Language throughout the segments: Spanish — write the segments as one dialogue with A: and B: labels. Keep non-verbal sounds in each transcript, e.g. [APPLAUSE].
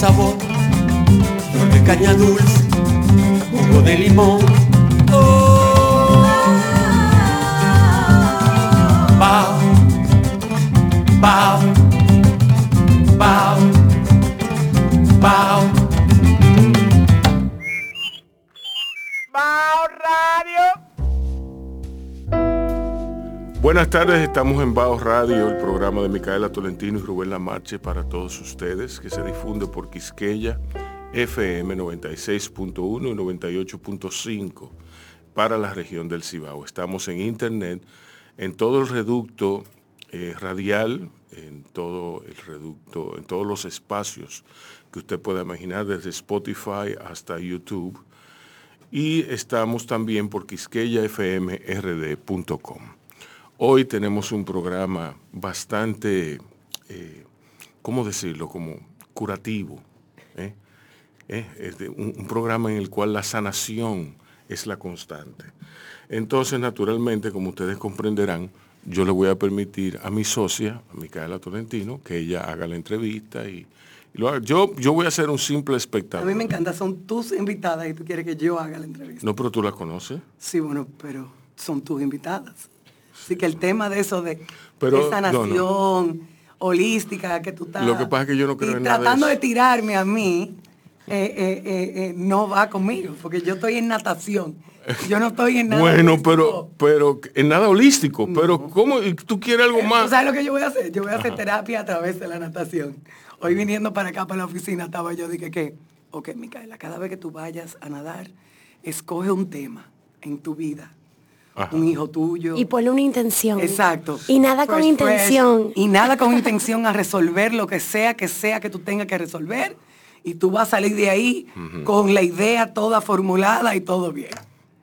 A: sabor, flor de caña dulce, jugo de limón. Oh, bao, bao, bao, bao.
B: Buenas tardes, estamos en Baos Radio, el programa de Micaela Tolentino y Rubén Lamarche para todos ustedes, que se difunde por Quisqueya, FM 96.1 y 98.5 para la región del Cibao. Estamos en internet, en todo el reducto eh, radial, en todo el reducto, en todos los espacios que usted pueda imaginar, desde Spotify hasta YouTube. Y estamos también por quisqueyafmrd.com. Hoy tenemos un programa bastante, eh, ¿cómo decirlo? Como curativo. ¿eh? ¿Eh? un, programa en el cual la sanación es la constante. Entonces, naturalmente, como ustedes comprenderán, yo le voy a permitir a mi socia, a Micaela Tolentino, que ella haga la entrevista y, lo haga. Yo, yo voy a ser un simple espectador.
C: A mí me encanta, son tus invitadas y tú quieres que yo haga la entrevista.
B: No, pero tú la conoces.
C: Sí, bueno, pero son tus invitadas. Así que el tema de eso de esa nación holística que tú estás...
B: Lo que pasa es que yo no creo
C: en tratando de, tirarme a mí, eh, eh, eh, no va conmigo, porque yo estoy en natación. Yo no estoy en nada.
B: Bueno, pero, pero en nada holístico. Pero ¿cómo? ¿Tú quieres algo más?
C: ¿Sabes lo que yo voy a hacer? Yo voy a hacer terapia a través de la natación. Hoy viniendo para acá, para la oficina, estaba yo, dije que, ok, Micaela, cada vez que tú vayas a nadar, escoge un tema en tu vida un hijo tuyo.
D: Y ponle una intención.
C: Exacto.
D: Y nada con intención.
C: y nada con intención a resolver lo que sea que sea que tú tengas que resolver. Y tú vas a salir de ahí con la idea toda formulada y todo bien.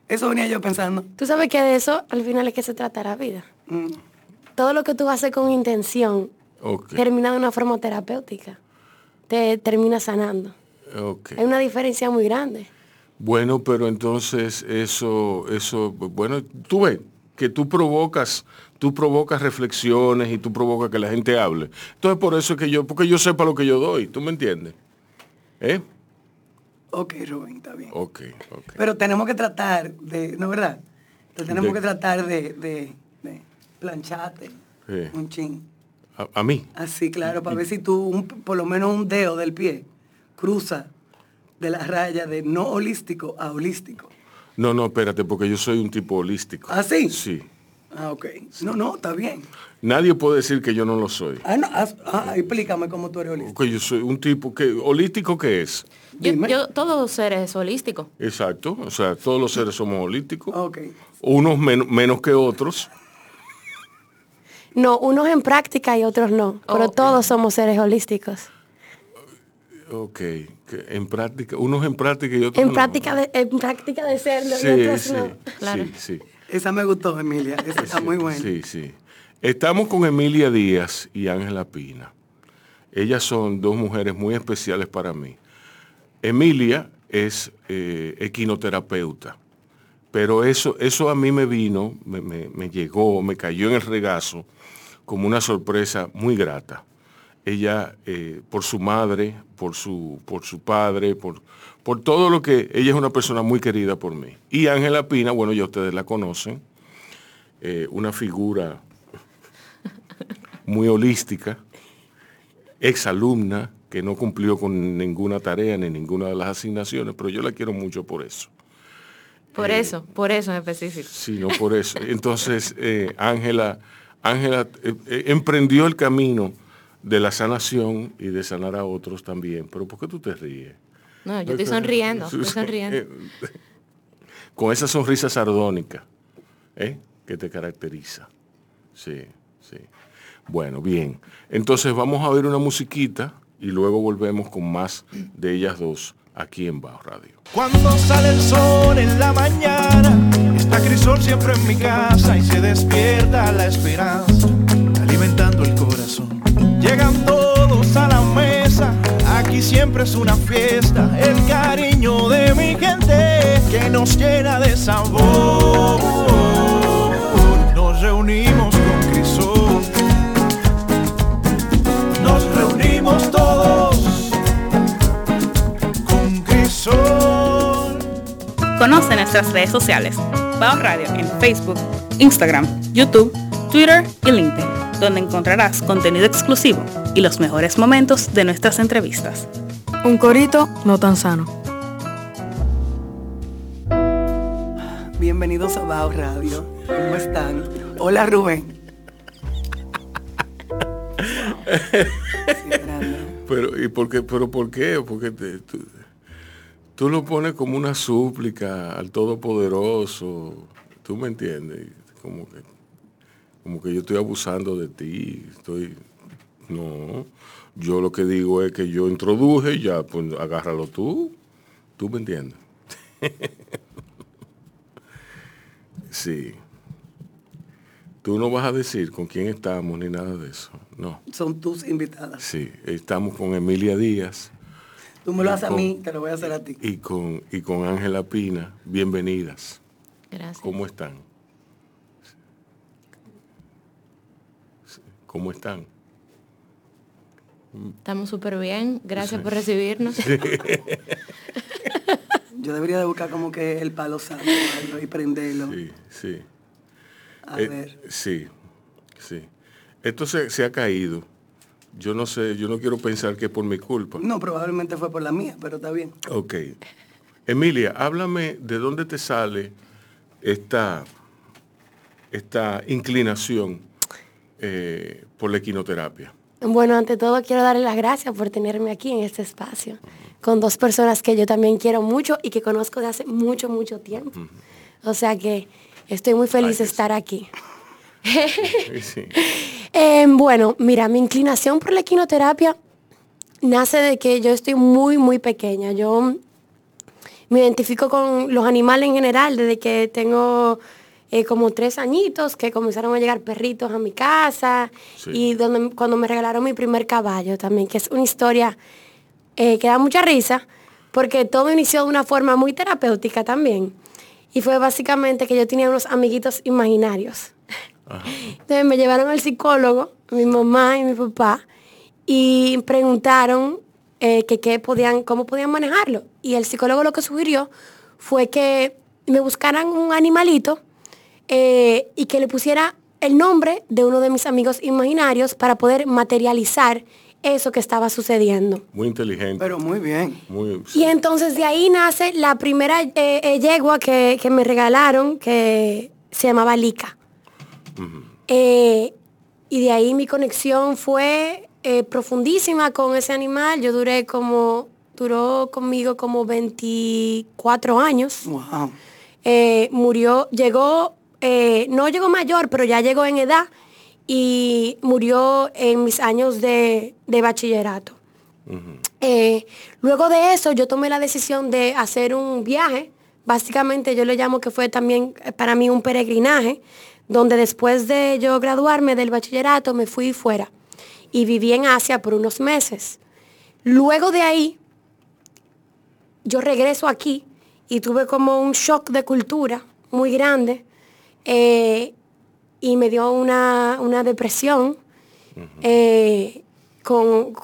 C: Eso venía yo pensando.
D: Tú sabes que de eso al final es que se trata la vida. Mm. Todo lo que tú haces con intención termina de una forma terapéutica. Te termina sanando. Hay una diferencia muy grande.
B: Bueno, pero entonces eso, eso, bueno, tú ves que tú provocas, tú provocas reflexiones y tú provocas que la gente hable. Entonces por eso es que yo, porque yo sepa lo que yo doy, ¿tú me entiendes? ¿Eh?
C: Ok, Rubén, está bien.
B: Ok, ok.
C: Pero tenemos que tratar de, ¿no verdad? tenemos que tratar de, de, plancharte un chin.
B: ¿A, mí?
C: Así, claro, para ver si tú, por lo menos un dedo del pie, cruza de la raya de no holístico a holístico.
B: No, no, espérate, porque yo soy un tipo holístico.
C: ¿Ah, sí?
B: Sí.
C: Ah, ok. No, no, está bien.
B: Nadie puede decir que yo no lo soy.
C: Ah, no, ah, explícame cómo tú eres holístico.
B: Que yo soy un tipo que, holístico qué es.
D: Yo, yo, todos seres holísticos.
B: Exacto, o sea, todos los seres somos holísticos.
C: Ok.
B: Unos menos que otros.
D: No, unos en práctica y otros no, pero todos somos seres holísticos.
B: Ok, en práctica, unos en práctica y otros
D: en práctica de, en práctica de serlo y otros
B: sí,
D: no.
B: Claro. Sí, sí.
C: Esa me gustó, Emilia, esa está muy buena.
B: Sí, sí. Estamos con Emilia Díaz y Ángela Pina. Ellas son dos mujeres muy especiales para mí. Emilia es eh, equinoterapeuta, pero eso, eso a mí me vino, me, me llegó, me cayó en el regazo como una sorpresa muy grata ella, eh, por su madre, por su, por su padre, por, por todo lo que... Ella es una persona muy querida por mí. Y Ángela Pina, bueno, ya ustedes la conocen, eh, una figura muy holística, exalumna, que no cumplió con ninguna tarea ni ninguna de las asignaciones, pero yo la quiero mucho por eso.
D: Por eh, eso, por eso en específico.
B: Sí, no por eso. Entonces, Ángela, Ángela emprendió el camino de la sanación y de sanar a otros también. Pero ¿por qué tú te ríes?
D: No, yo estoy sonriendo, estoy sonriendo. [LAUGHS]
B: Con esa sonrisa sardónica ¿eh? que te caracteriza. Sí, sí. Bueno, bien. Entonces vamos a ver una musiquita y luego volvemos con más de ellas dos aquí en Bajo Radio.
E: Cuando sale el sol en la mañana, está Crisol siempre en mi casa y se despierta la esperanza, alimentando el corazón. Llegan todos a la mesa, aquí siempre es una fiesta. El cariño de mi gente que nos llena de sabor. Nos reunimos con Crisol. Nos reunimos todos con Crisol.
F: Conoce nuestras redes sociales. Bao Radio en Facebook, Instagram, YouTube, Twitter y LinkedIn donde encontrarás contenido exclusivo y los mejores momentos de nuestras entrevistas.
G: Un corito no tan sano.
C: Bienvenidos a Bao Radio. ¿Cómo están? Hola Rubén.
B: pero, ¿y por qué? ¿Pero por qué? Porque tú, lo pones como una súplica al Todopoderoso. ¿Tú me entiendes? Como que, como que yo estoy abusando de ti. Estoy. No. Yo lo que digo es que yo introduje y ya, pues agárralo tú. ¿Tú me entiendes? [LAUGHS] sí. Tú no vas a decir con quién estamos ni nada de eso. No.
C: Son tus invitadas.
B: Sí, estamos con Emilia Díaz.
C: Tú me lo haces a mí, te lo voy a hacer a ti.
B: Y con y con Ángela Pina, bienvenidas.
D: Gracias.
B: ¿Cómo están? ¿Cómo están?
D: Estamos súper bien, gracias por recibirnos. [LAUGHS]
C: Yo debería de buscar como que el palo santo y prenderlo.
B: Sí, sí.
C: A eh, ver.
B: Sí, sí. Esto se, ha caído. Yo no sé, yo no quiero pensar que es por mi culpa.
C: No, probablemente fue por la mía, pero está bien.
B: Ok. Emilia, háblame de dónde te sale esta, esta inclinación eh, por la equinoterapia.
D: Bueno, ante todo quiero darle las gracias por tenerme aquí en este espacio, con dos personas que yo también quiero mucho y que conozco de hace mucho, mucho tiempo. O sea que estoy muy feliz de estar aquí. [LAUGHS] Em, bueno, mira, mi inclinación por la equinoterapia nace de que yo estoy muy, muy pequeña. Yo me identifico con los animales en general desde que tengo eh, como tres añitos que comenzaron a llegar perritos a mi casa y donde, cuando me regalaron mi primer caballo también, que es una historia eh, que da mucha risa porque todo inició de una forma muy terapéutica también. Y fue básicamente que yo tenía unos amiguitos imaginarios. Entonces me llevaron al psicólogo, mi mamá y mi papá, y preguntaron eh, que qué podían, cómo podían manejarlo. Y el psicólogo lo que sugirió fue que me buscaran un animalito eh, y que le pusiera el nombre de uno de mis amigos imaginarios para poder materializar eso que estaba sucediendo.
B: Muy inteligente.
C: Pero muy bien.
D: y entonces de ahí nace la primera eh, yegua que, que, me regalaron, que se llamaba Lika. Eh, y de ahí mi conexión fue eh, profundísima con ese animal. Yo duré como, duró conmigo como 24 años. Eh, murió, llegó, no llegó mayor, pero ya llegó en edad y murió en mis años de, bachillerato. luego de eso yo tomé la decisión de hacer un viaje. Básicamente yo le llamo que fue también para mí un peregrinaje donde después de yo graduarme del bachillerato me fui fuera y viví en Asia por unos meses. Luego de ahí, yo regreso aquí y tuve como un shock de cultura muy grande eh, y me dio una, depresión eh, con,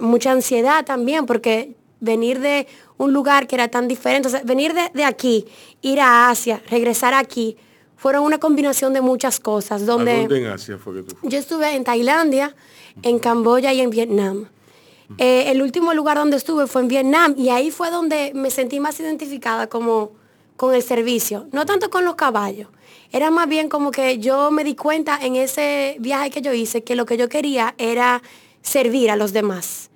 D: mucha ansiedad también porque venir de un lugar que era tan diferente, venir de, de aquí, ir a Asia, regresar aquí, fueron una combinación de muchas cosas. Donde
B: en Asia fue que tú
D: Yo estuve en Tailandia, en Camboya y en Vietnam. Eh, el último lugar donde estuve fue en Vietnam y ahí fue donde me sentí más identificada como con el servicio, no tanto con los caballos. Era más bien como que yo me di cuenta en ese viaje que yo hice que lo que yo quería era servir a los demás,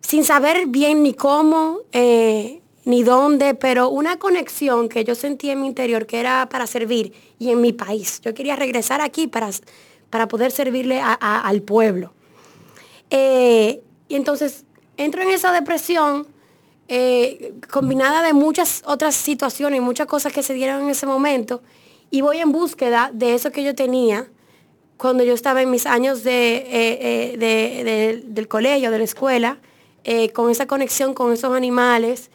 D: sin saber bien ni cómo, eh, ni dónde, pero una conexión que yo sentí en mi interior que era para servir y en mi país. Yo quería regresar aquí para, para poder servirle al pueblo. Eh, y entonces entro en esa depresión eh, combinada de muchas otras situaciones y muchas cosas que se dieron en ese momento y voy en búsqueda de eso que yo tenía cuando yo estaba en mis años de, eh, del colegio, de la escuela, con esa conexión con esos animales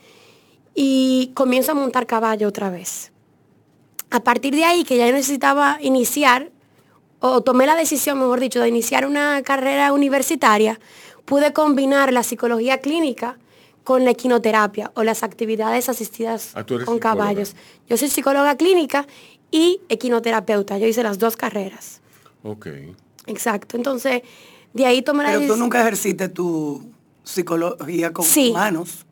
D: y comienzo a montar caballo otra vez. A partir de ahí, que ya necesitaba iniciar, o tomé la decisión, mejor dicho, de iniciar una carrera universitaria, pude combinar la psicología clínica con la equinoterapia o las actividades asistidas ah, con caballos. Yo soy psicóloga clínica y equinoterapeuta. Yo hice las dos carreras.
B: Ok.
D: Exacto. Entonces, de ahí tomé
C: la Pero tú nunca ejerciste tu psicología con humanos.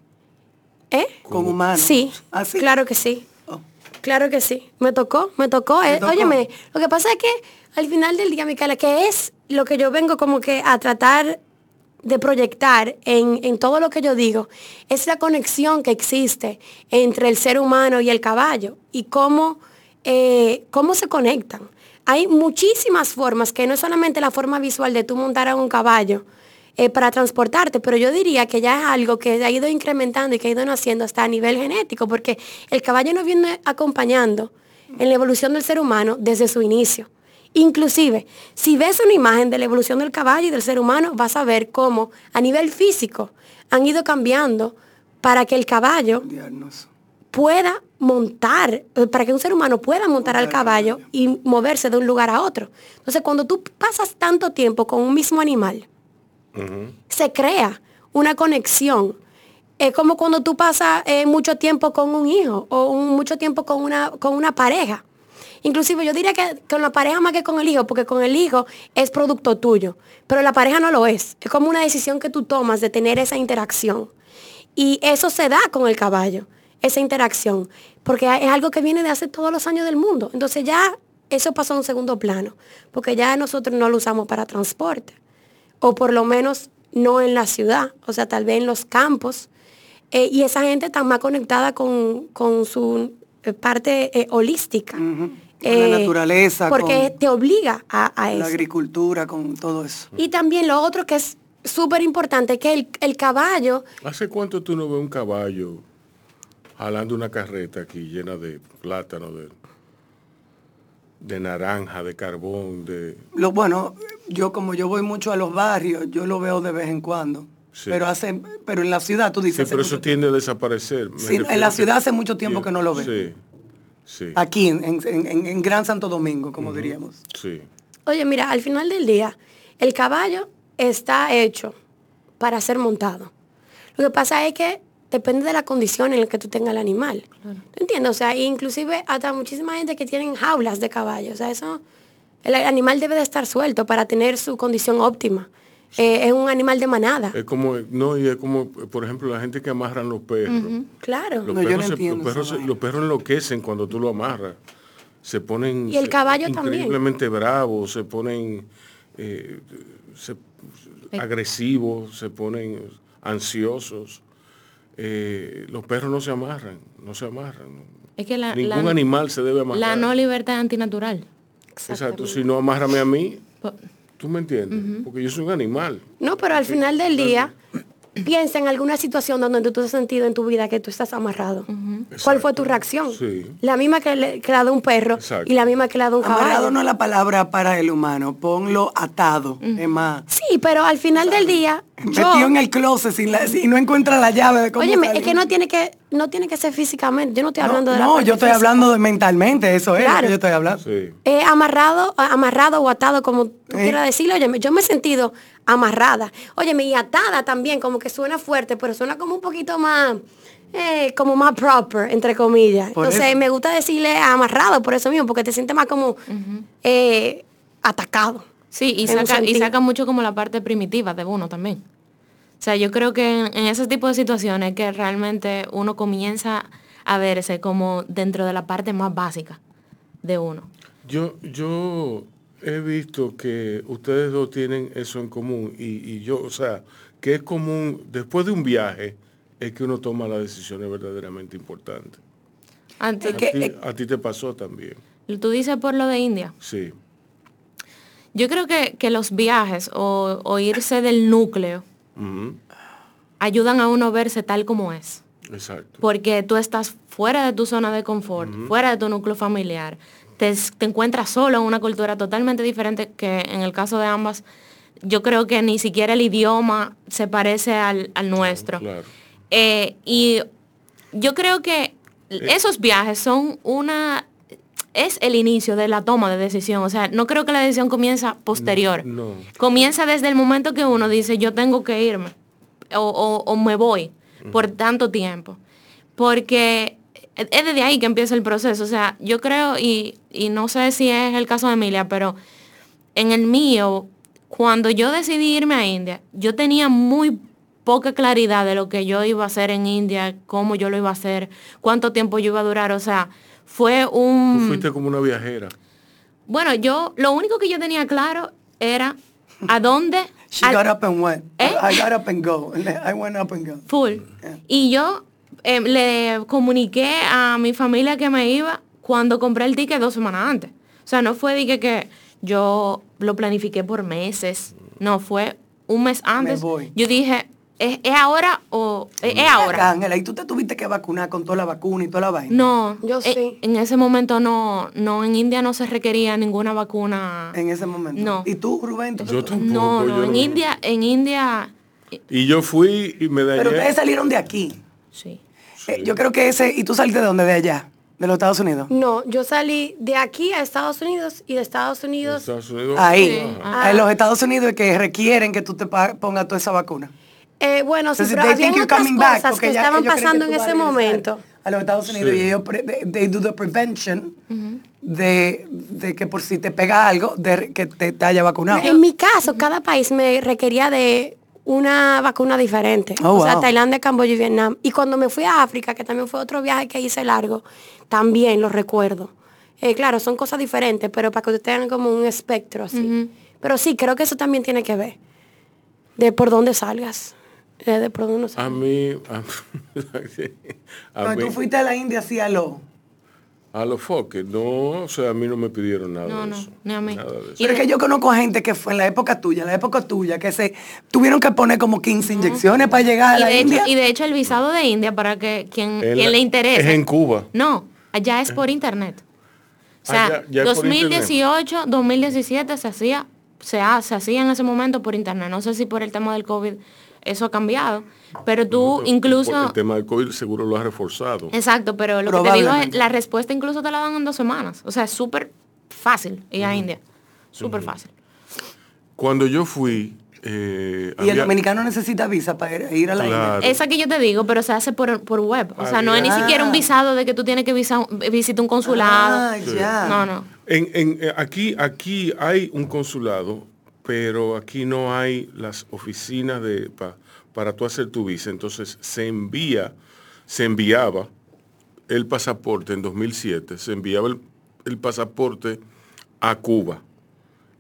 D: ¿Eh?
C: Con humanos.
D: Sí. ¿Ah, Claro que sí. Oh. Claro que sí. Me tocó, me tocó. Eh, óyeme, lo que pasa es que al final del día, Micaela, que es lo que yo vengo como que a tratar de proyectar en, todo lo que yo digo, es la conexión que existe entre el ser humano y el caballo y cómo, eh, cómo se conectan. Hay muchísimas formas, que no es solamente la forma visual de tú montar a un caballo eh, para transportarte, pero yo diría que ya es algo que ha ido incrementando y que ha ido naciendo hasta a nivel genético, porque el caballo nos viene acompañando en la evolución del ser humano desde su inicio. Inclusive, si ves una imagen de la evolución del caballo y del ser humano, vas a ver cómo a nivel físico han ido cambiando para que el caballo pueda montar, eh, para que un ser humano pueda montar al caballo y moverse de un lugar a otro. Entonces, cuando tú pasas tanto tiempo con un mismo animal, se crea una conexión. Es como cuando tú pasas eh, mucho tiempo con un hijo o mucho tiempo con una, con una pareja. Inclusive yo diría que con la pareja más que con el hijo, porque con el hijo es producto tuyo, pero la pareja no lo es. Es como una decisión que tú tomas de tener esa interacción. Y eso se da con el caballo, esa interacción, porque es algo que viene de hace todos los años del mundo. Entonces ya eso pasó a un segundo plano, porque ya nosotros no lo usamos para transporte, o por lo menos no en la ciudad, o sea, tal vez en los campos. Eh, y esa gente está más conectada con, su eh, parte eh, holística
C: la eh, naturaleza.
D: Porque te obliga a, eso.
C: La agricultura, con todo eso.
D: Y también lo otro que es súper importante, que el, caballo...
B: ¿Hace cuánto tú no ves un caballo jalando una carreta aquí llena de plátano, de, de naranja, de carbón, de...
C: Lo, bueno, yo como yo voy mucho a los barrios, yo lo veo de vez en cuando. Pero hace, pero en la ciudad tú dices.
B: Sí, pero eso tiende a desaparecer.
C: en la ciudad hace mucho tiempo que no lo veo. Sí. Aquí, en, Gran Santo Domingo, como diríamos.
B: Sí.
D: Oye, mira, al final del día, el caballo está hecho para ser montado. Lo que pasa es que depende de la condición en la que tú tengas el animal. ¿Te entiendes? O sea, inclusive hasta muchísima gente que tienen jaulas de caballo. O sea, eso, el animal debe de estar suelto para tener su condición óptima. Eh, es un animal de manada.
B: Es como, no, y es como, por ejemplo, la gente que amarran los perros.
D: Claro.
B: Los, perros los, perros enloquecen cuando tú lo amarras. Se ponen
D: y el caballo
B: increíblemente bravos, se ponen eh, agresivos, se ponen ansiosos. Eh, los perros no se amarran, no se amarran.
F: Es que la,
B: Ningún animal se debe amarrar.
F: La no libertad antinatural.
B: Exacto, si no amárrame a mí. ¿Tú me entiendes? Porque yo soy un animal.
D: No, pero al final del día, [CLEARS THROAT] [CLEARS THROAT] piensa en alguna situación donde tú te has sentido en tu vida que tú estás amarrado. ¿Cuál fue tu reacción?
B: Sí.
D: La misma que, le, que la de un perro y la misma que la de un caballo.
C: Amarrado no es la palabra para el humano, ponlo atado, es más.
D: Sí, pero al final del día... [LAUGHS]
C: Metido en el closet y no encuentra la llave de cómo
D: Oye, es que no tiene que no tiene que ser físicamente. Yo no estoy hablando de
C: la No, yo estoy hablando de mentalmente, eso es yo estoy hablando.
D: Eh, amarrado, amarrado o atado, como tú quieras decirlo. Oye, yo me he sentido amarrada. Oye, y atada también, como que suena fuerte, pero suena como un poquito más, eh, como más proper, entre comillas. Entonces, me gusta decirle amarrado por eso mismo, porque te sientes más como eh, atacado.
F: Sí, y saca, y saca mucho como la parte primitiva de uno también. O sea, yo creo que en, ese tipo de situaciones que realmente uno comienza a verse como dentro de la parte más básica de uno.
B: Yo, yo he visto que ustedes dos tienen eso en común y, yo, o sea, que es común, después de un viaje, es que uno toma las decisiones verdaderamente importantes.
F: Antes,
B: a, ti, te pasó también.
F: ¿Tú dices por lo de India?
B: Sí.
F: Yo creo que, los viajes o irse del núcleo ayudan a uno verse tal como es.
B: Exacto.
F: Porque tú estás fuera de tu zona de confort, fuera de tu núcleo familiar. Te, encuentras solo en una cultura totalmente diferente que en el caso de ambas, yo creo que ni siquiera el idioma se parece al, nuestro. Eh, y yo creo que eh. esos viajes son una es el inicio de la toma de decisión. O sea, no creo que la decisión comienza posterior. Comienza desde el momento que uno dice, yo tengo que irme o, me voy. por tanto tiempo. Porque es desde ahí que empieza el proceso. O sea, yo creo, y, y no sé si es el caso de Emilia, pero en el mío, cuando yo decidí irme a India, yo tenía muy poca claridad de lo que yo iba a hacer en India, cómo yo lo iba a hacer, cuánto tiempo yo iba a durar. O sea, fue un...
B: Tú fuiste como una viajera.
F: Bueno, yo, lo único que yo tenía claro era a dónde...
C: She got up and went. ¿Eh? I got up and go. [LAUGHS] I went up and go.
F: Full. Y yo eh, le comuniqué a mi familia que me iba cuando compré el ticket dos semanas antes. O sea, no fue de que, que yo lo planifiqué por meses. No, fue un mes antes. Yo dije, ¿es, ahora o es, ahora?
C: Ángela, ¿y tú te tuviste que vacunar con toda la vacuna y toda la vaina?
F: No, yo eh, sí. En ese momento no, no, en India no se requería ninguna vacuna.
C: En ese momento.
F: No.
C: ¿Y tú, Rubén?
B: yo tampoco.
F: No, no, en India, en India.
B: Y yo fui y me
C: Pero ustedes salieron de aquí.
F: Sí.
C: Eh, yo creo que ese, ¿y tú saliste de dónde? De allá, de los Estados Unidos.
D: No, yo salí de aquí a Estados Unidos y de Estados Unidos.
C: Ahí, en los Estados Unidos que requieren que tú te pongas toda esa vacuna.
D: Eh, bueno, sí, pero había otras cosas que estaban pasando en ese momento.
C: A los Estados Unidos y ellos they do the prevention de, de, que por si te pega algo, de que te, te haya vacunado.
D: En mi caso, cada país me requería de una vacuna diferente.
C: Oh,
D: o sea, Tailandia, Camboya y Vietnam. Y cuando me fui a África, que también fue otro viaje que hice largo, también lo recuerdo. Eh, claro, son cosas diferentes, pero para que ustedes tengan como un espectro así. Pero sí, creo que eso también tiene que ver. De por dónde salgas. Eh, de por dónde
B: salgas. A mí... [LAUGHS]
C: A, tú fuiste a la India así a lo...
B: A los foques, no, o sea, a mí no me pidieron nada
F: no,
B: de eso.
F: No, ni a mí.
C: Pero es que yo conozco a gente que fue en la época tuya, en la época tuya, que se tuvieron que poner como 15 inyecciones para llegar a la India.
F: y de hecho el visado de India, para que quien, le interese.
B: Es en Cuba.
F: No, allá es por internet. O sea, 2018, 2017 se hacía, se, se hacía en ese momento por internet. No sé si por el tema del COVID eso ha cambiado. Pero tú incluso...
B: El tema del COVID seguro lo has reforzado.
F: Exacto, pero lo que te digo es, la respuesta incluso te la dan en dos semanas. O sea, es súper fácil ir a India. Súper fácil.
B: Cuando yo fui... Eh,
C: y el dominicano necesita visa para ir a la India.
F: Esa que yo te digo, pero se hace por, web. O sea, no es ni siquiera un visado de que tú tienes que visitar un consulado.
C: Ah, ya.
F: No, no.
B: En, en, eh, aquí, aquí hay un consulado, pero aquí no hay las oficinas de para tú hacer tu visa. Entonces se envía, se enviaba el pasaporte en 2007, se enviaba el, pasaporte a Cuba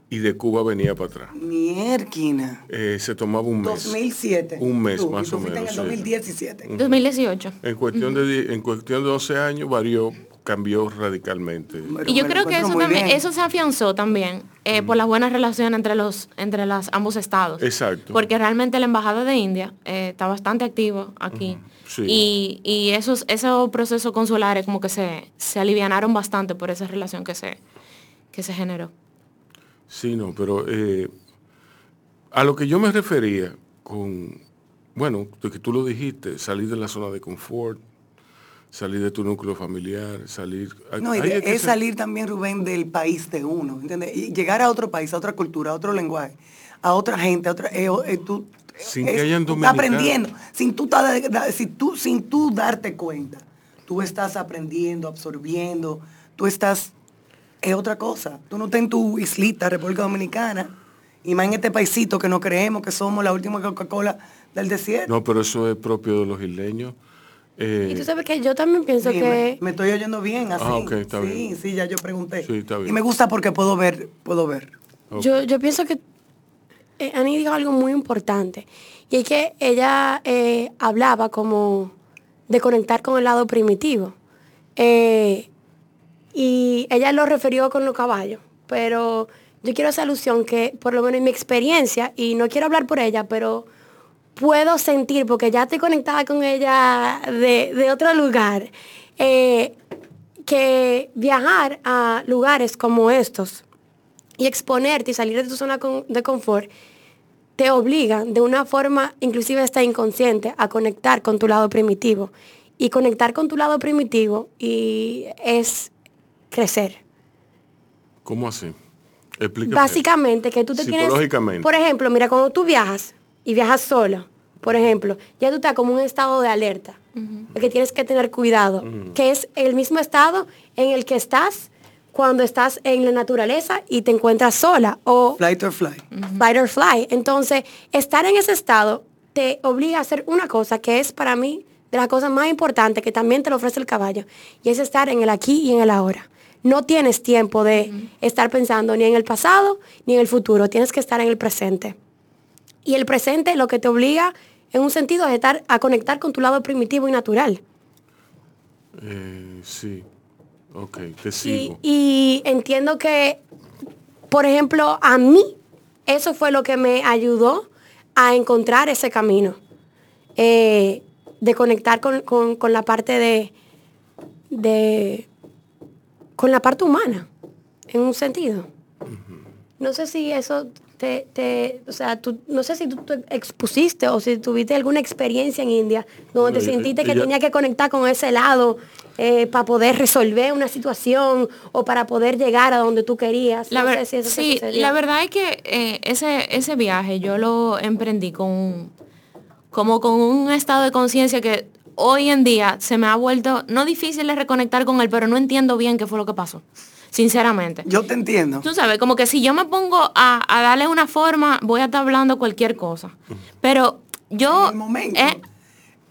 B: y de Cuba venía para atrás.
C: Mierquina.
B: Eh, se tomaba un mes.
C: 2007.
B: Un mes más o menos.
C: En el 2017.
F: 2018.
B: En cuestión, de, en cuestión de 12 años varió cambió radicalmente.
F: y yo creo que eso también, eso se afianzó también eh, por las buenas relaciones entre los entre las ambos estados.
B: Exacto.
F: Porque realmente la embajada de India eh, está bastante activo aquí. Y, y, esos, esos procesos consulares como que se, se alivianaron bastante por esa relación que se, que se generó.
B: Sí, no, pero eh, a lo que yo me refería con, bueno, de que tú lo dijiste, salir de la zona de confort, salir de tu núcleo familiar, salir...
C: No, es, salir también, Rubén, del país de uno, ¿entiendes? Y llegar a otro país, a otra cultura, a otro lenguaje, a otra gente, a otra... Eh, eh, tú,
B: sin que hayan
C: estás aprendiendo, sin tú, sin, tú, sin tú darte cuenta. Tú estás aprendiendo, absorbiendo, tú estás... Es otra cosa. Tú no estás en tu islita, República Dominicana, y más en este paisito que no creemos que somos la última Coca-Cola del desierto.
B: No, pero eso es propio de los isleños
D: eh, y tú sabes que yo también pienso que...
C: Me estoy oyendo bien así.
B: Ah, okay, está
C: sí, sí, ya yo pregunté.
B: Sí, está bien.
C: Y me gusta porque puedo ver, puedo ver.
D: Yo, yo pienso que eh, Ani dijo algo muy importante. Y es que ella eh, hablaba como de conectar con el lado primitivo. y ella lo refirió con los caballos. Pero yo quiero hacer alusión que, por lo menos en mi experiencia, y no quiero hablar por ella, pero puedo sentir, porque ya estoy conectada con ella de, otro lugar, eh, que viajar a lugares como estos y exponerte y salir de tu zona de confort, te obliga de una forma, inclusive está inconsciente, a conectar con tu lado primitivo. Y conectar con tu lado primitivo y es crecer.
B: ¿Cómo así?
D: Básicamente que tú te tienes... Por ejemplo, mira, cuando tú viajas y viajas solo, Por ejemplo, ya tú estás como un estado de alerta, que tienes que tener cuidado, que es el mismo estado en el que estás cuando estás en la naturaleza y te encuentras sola o
C: flight or fly.
D: Flight or fly. Entonces, estar en ese estado te obliga a hacer una cosa que es para mí de las cosas más importantes que también te lo ofrece el caballo, y es estar en el aquí y en el ahora. No tienes tiempo de estar pensando ni en el pasado ni en el futuro, tienes que estar en el presente. Y el presente lo que te obliga en un sentido es estar a conectar con tu lado primitivo y natural.
B: Eh, sí, ok, te sigo.
D: Y, entiendo que, por ejemplo, a mí eso fue lo que me ayudó a encontrar ese camino. Eh, de conectar con, la parte de, de, con la parte humana, en un sentido. No sé si eso te, te, o sea, tú, no sé si tú te expusiste o si tuviste alguna experiencia en India donde te sentiste que tenía que conectar con ese lado eh, para poder resolver una situación o para poder llegar a donde tú querías.
F: La sí, la verdad es que eh, ese, ese viaje yo lo emprendí con como con un estado de conciencia que hoy en día se me ha vuelto, no difícil de reconectar con él, pero no entiendo bien qué fue lo que pasó. Sinceramente.
C: Yo te entiendo.
F: Tú sabes, como que si yo me pongo a, darle una forma, voy a estar hablando cualquier cosa. Pero yo...
C: En el momento eh,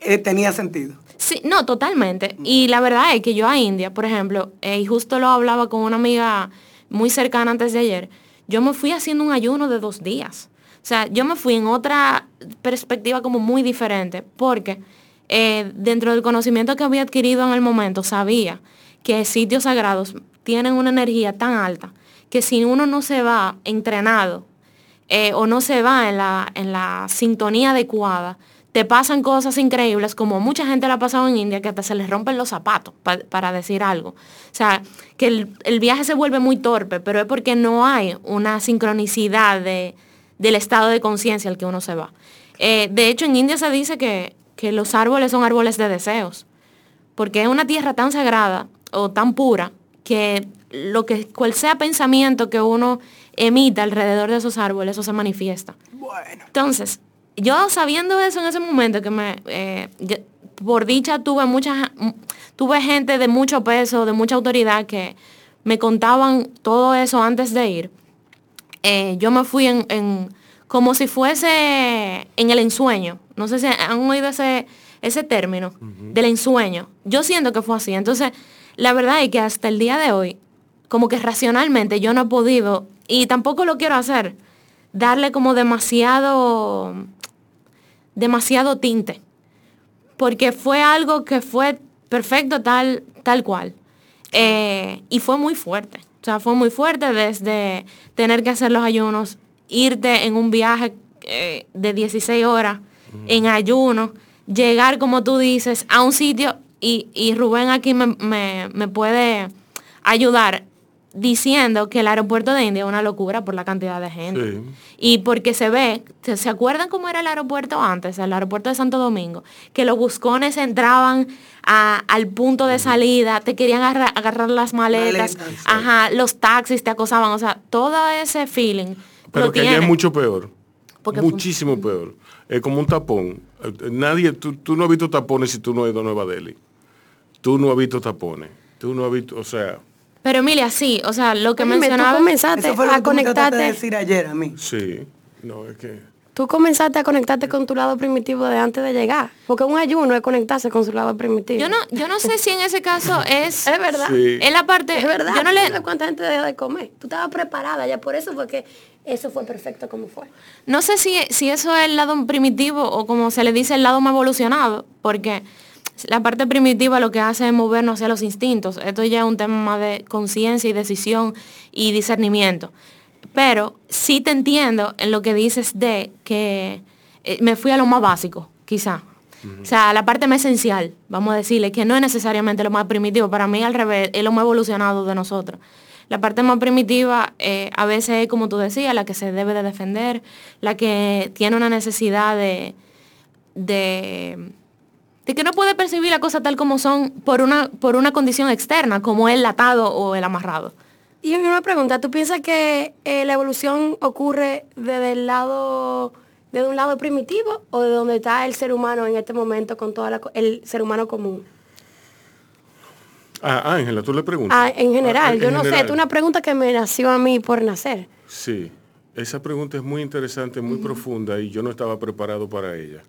C: eh, tenía sentido.
F: Sí, no, totalmente. Y la verdad es que yo a India, por ejemplo, eh, y justo lo hablaba con una amiga muy cercana antes de ayer, yo me fui haciendo un ayuno de dos días. O sea, yo me fui en otra perspectiva como muy diferente, porque eh, dentro del conocimiento que había adquirido en el momento, sabía que sitios sagrados tienen una energía tan alta que si uno no se va entrenado eh, o no se va en la, en la sintonía adecuada, te pasan cosas increíbles, como mucha gente la ha pasado en India, que hasta se les rompen los zapatos, para decir algo. O sea, que el, el, viaje se vuelve muy torpe, pero es porque no hay una sincronicidad de, del estado de conciencia al que uno se va. Eh, de hecho, en India se dice que, los árboles son árboles de deseos, porque es una tierra tan sagrada o tan pura que lo que cual sea pensamiento que uno emita alrededor de esos árboles, eso se manifiesta. Bueno. Entonces, yo sabiendo eso en ese momento que me, eh, por dicha tuve mucha, tuve gente de mucho peso, de mucha autoridad que me contaban todo eso antes de ir. Eh, yo me fui en, como si fuese en el ensueño. No sé si han oído ese, ese término del ensueño. Yo siento que fue así. Entonces, la verdad es que hasta el día de hoy, como que racionalmente yo no he podido, y tampoco lo quiero hacer, darle como demasiado, demasiado tinte. Porque fue algo que fue perfecto tal, tal cual. Eh, y fue muy fuerte. O sea, fue muy fuerte desde tener que hacer los ayunos, irte en un viaje eh, de 16 horas en ayuno, llegar, como tú dices, a un sitio y, Rubén aquí me, me, puede ayudar diciendo que el aeropuerto de India es una locura por la cantidad de gente. Y porque se ve, ¿se, acuerdan cómo era el aeropuerto antes, el aeropuerto de Santo Domingo? Que los buscones entraban al punto de salida, te querían agarrar, las maletas, ajá, los taxis te acosaban, o sea, todo ese feeling.
B: Pero que allá es mucho peor. Muchísimo peor. Es como un tapón. Nadie, tú, tú no has visto tapones si tú no has ido a Nueva Delhi. Tú no has visto tapones. Tú no has visto, o sea,
F: pero Emilia, sí, o sea, lo que mencionaba...
C: Tú comenzaste Eso fue lo a conectarte... de decir ayer a mí.
B: Sí, no, es que...
D: Tú comenzaste a conectarte con tu lado primitivo de antes de llegar. Porque un ayuno es conectarse con su lado primitivo.
F: Yo no, yo no sé si en ese caso [LAUGHS] es...
D: es verdad.
F: Es la parte...
D: Es verdad. Yo no le... ¿Cuánta gente dejó de comer? Tú estabas preparada ya, por eso fue que eso fue perfecto como fue.
F: No sé si, si eso es el lado primitivo o como se le dice el lado más evolucionado, porque la parte primitiva lo que hace es movernos hacia los instintos. Esto ya es un tema de conciencia y decisión y discernimiento. Pero sí te entiendo en lo que dices de que eh, me fui a lo más básico, quizá. O sea, la parte más esencial, vamos a decirle, que no es necesariamente lo más primitivo, para mí al revés, es lo más evolucionado de nosotros. La parte más primitiva eh, a veces es, como tú decías, la que se debe de defender, la que tiene una necesidad de, de de que no puede percibir la cosa tal como son por una, por una condición externa, como el atado o el amarrado.
D: Y una pregunta, ¿tú piensas que eh, la evolución ocurre desde el lado ¿De un lado primitivo o de donde está el ser humano en este momento con todo el ser humano común?
B: Ah, Ángela, tú le preguntas.
D: Ah, en general, ah, yo no sé, es una pregunta que me nació a mí por nacer.
B: Sí, esa pregunta es muy interesante, muy profunda y yo no estaba preparado para ella.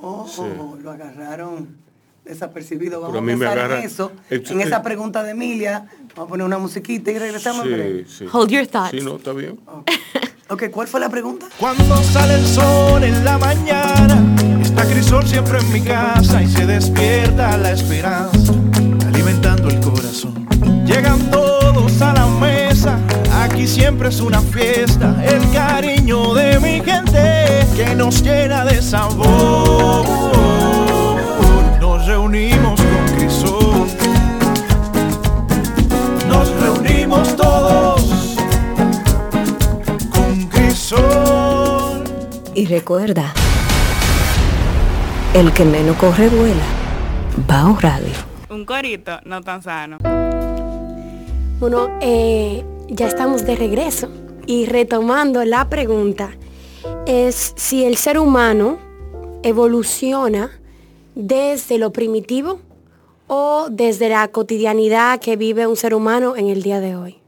C: Oh, lo agarraron desapercibido. Vamos a, pensar en eso, en esa pregunta de Emilia. Vamos a poner una musiquita y regresamos.
B: Sí, sí.
D: Hold your thoughts.
B: Sí, no, está bien.
C: ok, ¿cuál fue la pregunta?
E: Cuando sale el sol en la mañana, está Crisol siempre en mi casa y se despierta la esperanza alimentando el corazón. Llegan siempre es una fiesta. El cariño de mi gente que nos llena de sabor. Nos reunimos con Crisol. Nos reunimos todos con Crisol.
H: Y recuerda, el que menos corre vuela. va a Radio
I: un corito no tan sano.
D: Bueno, eh, ya estamos de regreso y retomando la pregunta, es si el ser humano evoluciona desde lo primitivo o desde la cotidianidad que vive un ser humano en el día de hoy.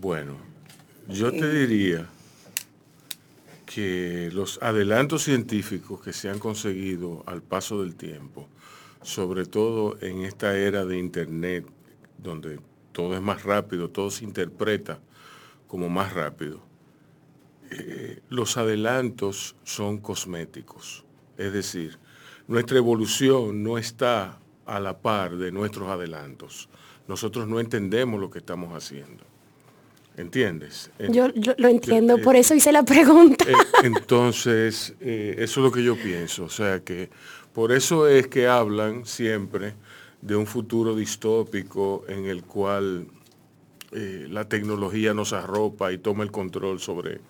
B: Bueno, yo te diría que los adelantos científicos que se han conseguido al paso del tiempo sobre todo en esta era de Internet, donde todo es más rápido, todo se interpreta como más rápido. Eh, los adelantos son cosméticos, es decir, nuestra evolución no está a la par de nuestros adelantos. Nosotros no entendemos lo que estamos haciendo. ¿Entiendes?
D: Yo, lo entiendo, por eso hice la pregunta.
B: Eh, entonces, eh, eso es lo que yo pienso. O sea que por eso es que hablan siempre de un futuro distópico en el cual eh, la tecnología nos arropa y toma el control sobre,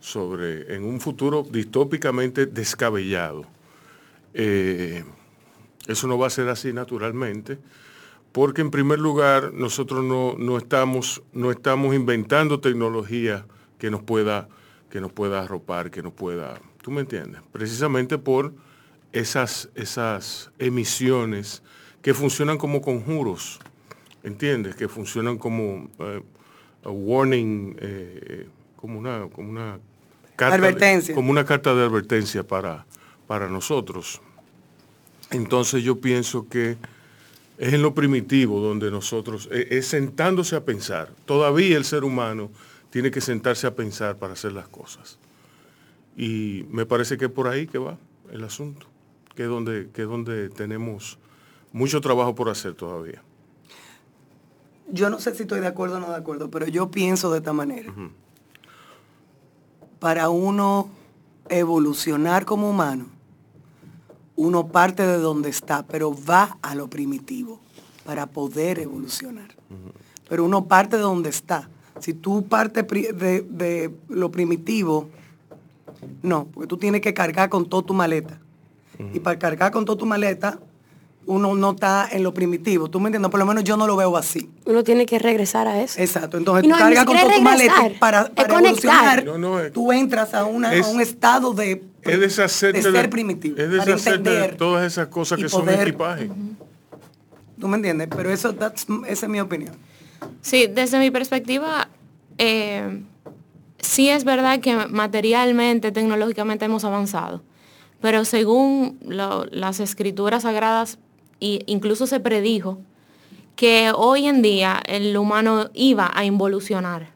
B: sobre en un futuro distópicamente descabellado. Eh, eso no va a ser así naturalmente, porque en primer lugar nosotros no, estamos, no estamos inventando tecnología que nos pueda, que nos pueda arropar, que nos pueda, ¿tú me entiendes? Precisamente por esas, esas emisiones que funcionan como conjuros, ¿entiendes? Que funcionan como eh, warning, eh, como una, como una
C: carta advertencia.
B: Como una carta de advertencia para, para nosotros. Entonces yo pienso que es en lo primitivo donde nosotros, es, es sentándose a pensar. Todavía el ser humano tiene que sentarse a pensar para hacer las cosas. Y me parece que es por ahí que va el asunto que es donde, que donde tenemos mucho trabajo por hacer todavía.
C: Yo no sé si estoy de acuerdo o no de acuerdo, pero yo pienso de esta manera. Para uno evolucionar como humano, uno parte de donde está, pero va a lo primitivo para poder evolucionar. Pero uno parte de donde está. Si tú partes de, de, lo primitivo, no, porque tú tienes que cargar con toda tu maleta. Y para cargar con toda tu maleta, uno no está en lo primitivo. ¿Tú me entiendes? Por lo menos yo no lo veo así.
D: Uno tiene que regresar a eso.
C: Exacto. Entonces tú cargas con toda tu maleta para, para evolucionar. tú entras a, una, un estado de,
B: es
C: de ser primitivo.
B: Es deshacerte de todas esas cosas que son equipaje.
C: ¿Tú me entiendes? Pero eso, esa es mi opinión.
F: Sí, desde mi perspectiva, eh, sí es verdad que materialmente, tecnológicamente hemos avanzado pero según las escrituras sagradas, incluso se predijo que hoy en día el humano iba a involucionar.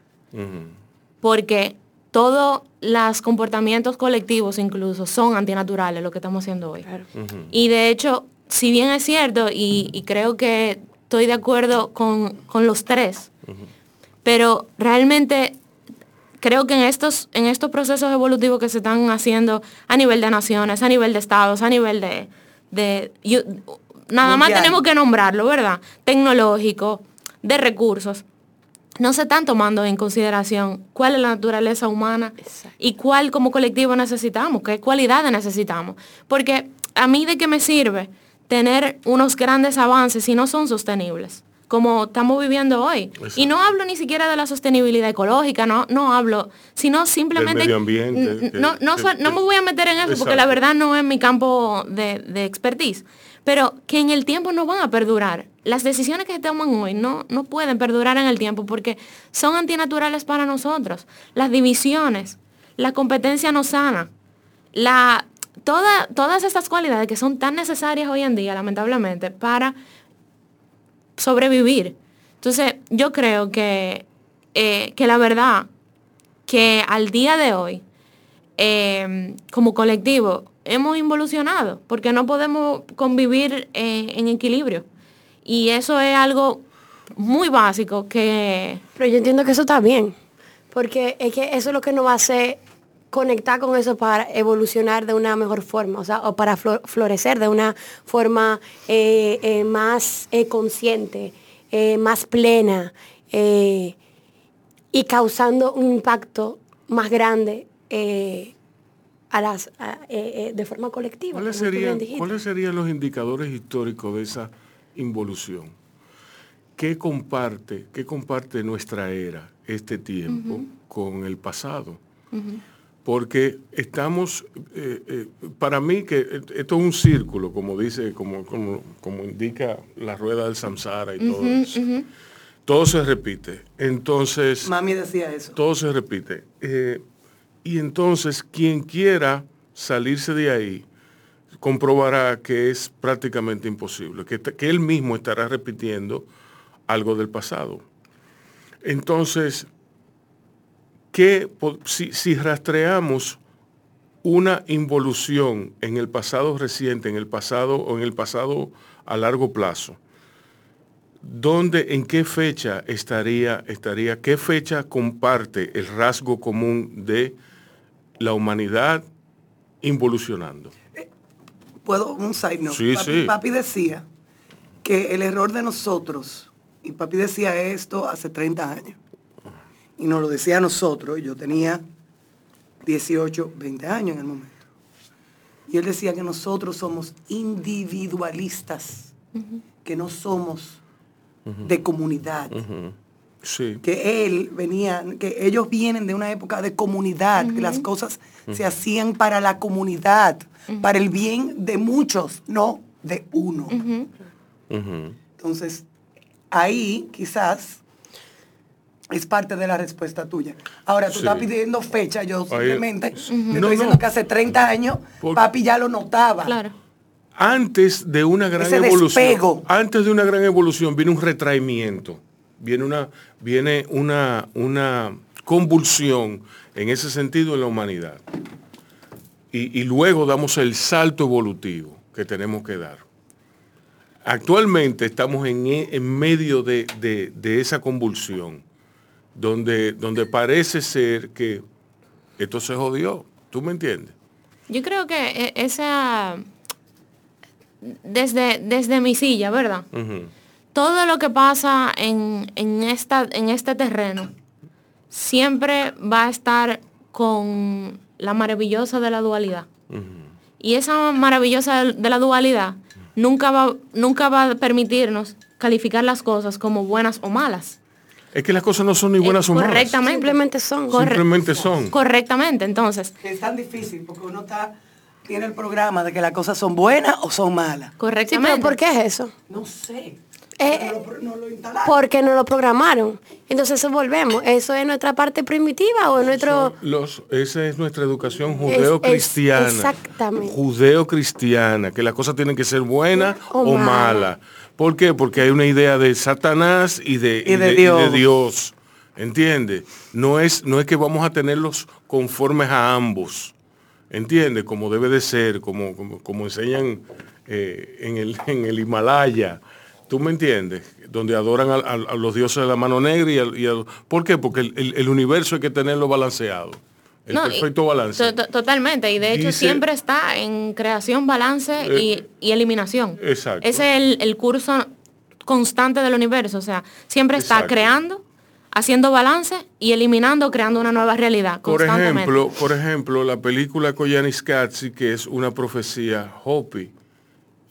F: Porque todos los comportamientos colectivos incluso son antinaturales lo que estamos haciendo hoy. Y de hecho, si bien es cierto, y, creo que estoy de acuerdo con, los tres, pero realmente creo que en estos, en estos procesos evolutivos que se están haciendo a nivel de naciones, a nivel de estados, a nivel de... de nada más tenemos que nombrarlo, ¿verdad? Tecnológico, de recursos. No se están tomando en consideración cuál es la naturaleza humana y cuál como colectivo necesitamos, qué cualidades necesitamos. Porque a mí de qué me sirve tener unos grandes avances si no son sostenibles como estamos viviendo hoy. Y no hablo ni siquiera de la sostenibilidad ecológica, no, no hablo, sino simplemente...
B: medio ambiente.
F: no, no, no, me voy a meter en eso porque la verdad no es mi campo de, de, expertise. Pero que en el tiempo no van a perdurar. Las decisiones que se toman hoy no, no pueden perdurar en el tiempo porque son antinaturales para nosotros. Las divisiones, la competencia no sana, la, toda, todas estas cualidades que son tan necesarias hoy en día, lamentablemente, para sobrevivir. Entonces, yo creo que, eh, que la verdad, que al día de hoy, em, como colectivo, hemos involucionado, porque no podemos convivir eh, en equilibrio. Y eso es algo muy básico que...
D: Pero yo entiendo que eso está bien, porque es que eso es lo que nos va a hacer conectar con eso para evolucionar de una mejor forma, o sea, o para florecer de una forma eh, eh, más consciente, más plena y causando un impacto más grande a las, de forma colectiva.
B: ¿Cuáles serían, ¿Cuáles serían los indicadores históricos de esa involución? ¿Qué comparte, qué comparte nuestra era, este tiempo, con el pasado? porque estamos, eh, eh, para mí que esto es un círculo, como dice, como, como, indica la rueda del samsara y todo eso. Todo se repite. Entonces...
C: Mami decía eso.
B: Todo se repite. Eh, y entonces quien quiera salirse de ahí, comprobará que es prácticamente imposible, que, que él mismo estará repitiendo algo del pasado. Entonces, que si, rastreamos una involución en el pasado reciente, en el pasado o en el pasado a largo plazo, ¿dónde, en qué fecha estaría, estaría, qué fecha comparte el rasgo común de la humanidad involucionando? Eh,
C: ¿Puedo un side note?
B: Sí,
C: papi,
B: sí.
C: papi decía que el error de nosotros, y papi decía esto hace 30 años, y nos lo decía a nosotros, yo tenía 18, 20 años en el momento. Y él decía que nosotros somos individualistas, que no somos de comunidad. Que él venía, que ellos vienen de una época de comunidad, que las cosas se hacían para la comunidad, para el bien de muchos, no de uno. Entonces, ahí quizás es parte de la respuesta tuya. Ahora, tú estás pidiendo fecha, yo simplemente estoy diciendo que hace 30 años papi ya lo notaba.
F: Claro.
B: Antes de una gran evolución, antes de una gran evolución viene un retraimiento, viene una, viene una, una convulsión en ese sentido en la humanidad. Y, luego damos el salto evolutivo que tenemos que dar. Actualmente estamos en, en medio de, de esa convulsión donde, donde parece ser que esto se jodió. ¿Tú me entiendes?
F: Yo creo que e, esa, desde, desde mi silla, ¿verdad? Todo lo que pasa en, esta, en este terreno siempre va a estar con la maravillosa de la dualidad. Y esa maravillosa de la dualidad nunca va, nunca va a permitirnos calificar las cosas como buenas o malas.
B: Es que las cosas no son ni buenas o malas.
F: Correctamente. Simplemente son.
B: Simplemente son.
F: Correctamente, entonces.
C: Es tan difícil porque uno está tiene el programa de que las cosas son buenas o son malas.
F: Correctamente.
D: pero ¿por qué es eso?
C: No sé.
D: Eh, no lo, porque no lo programaron. Entonces eso volvemos. ¿Eso es nuestra parte primitiva o es nuestro...?
B: Los, esa es nuestra educación judeo-cristiana.
D: Exactamente.
B: Judeo-cristiana, que las cosas tienen que ser buenas o, malas. ¿Por qué? Porque hay una idea de Satanás y de, Dios. ¿Entiende? No es, no es que vamos a tenerlos conformes a ambos. ¿Entiende? Como debe de ser, como, como, enseñan eh, en, el, en el Himalaya. ¿Tú me entiendes? Donde adoran a, los dioses de la mano negra y, ¿Por qué? Porque el, universo hay que tenerlo balanceado. El perfecto balance.
F: totalmente. Y de hecho siempre está en creación, balance y, eh, eliminación.
B: Exacto.
F: Ese es el, curso constante del universo. O sea, siempre está creando, haciendo balance y eliminando, creando una nueva realidad.
B: Por ejemplo, por ejemplo, la película Koyanis Katsi, que es una profecía Hopi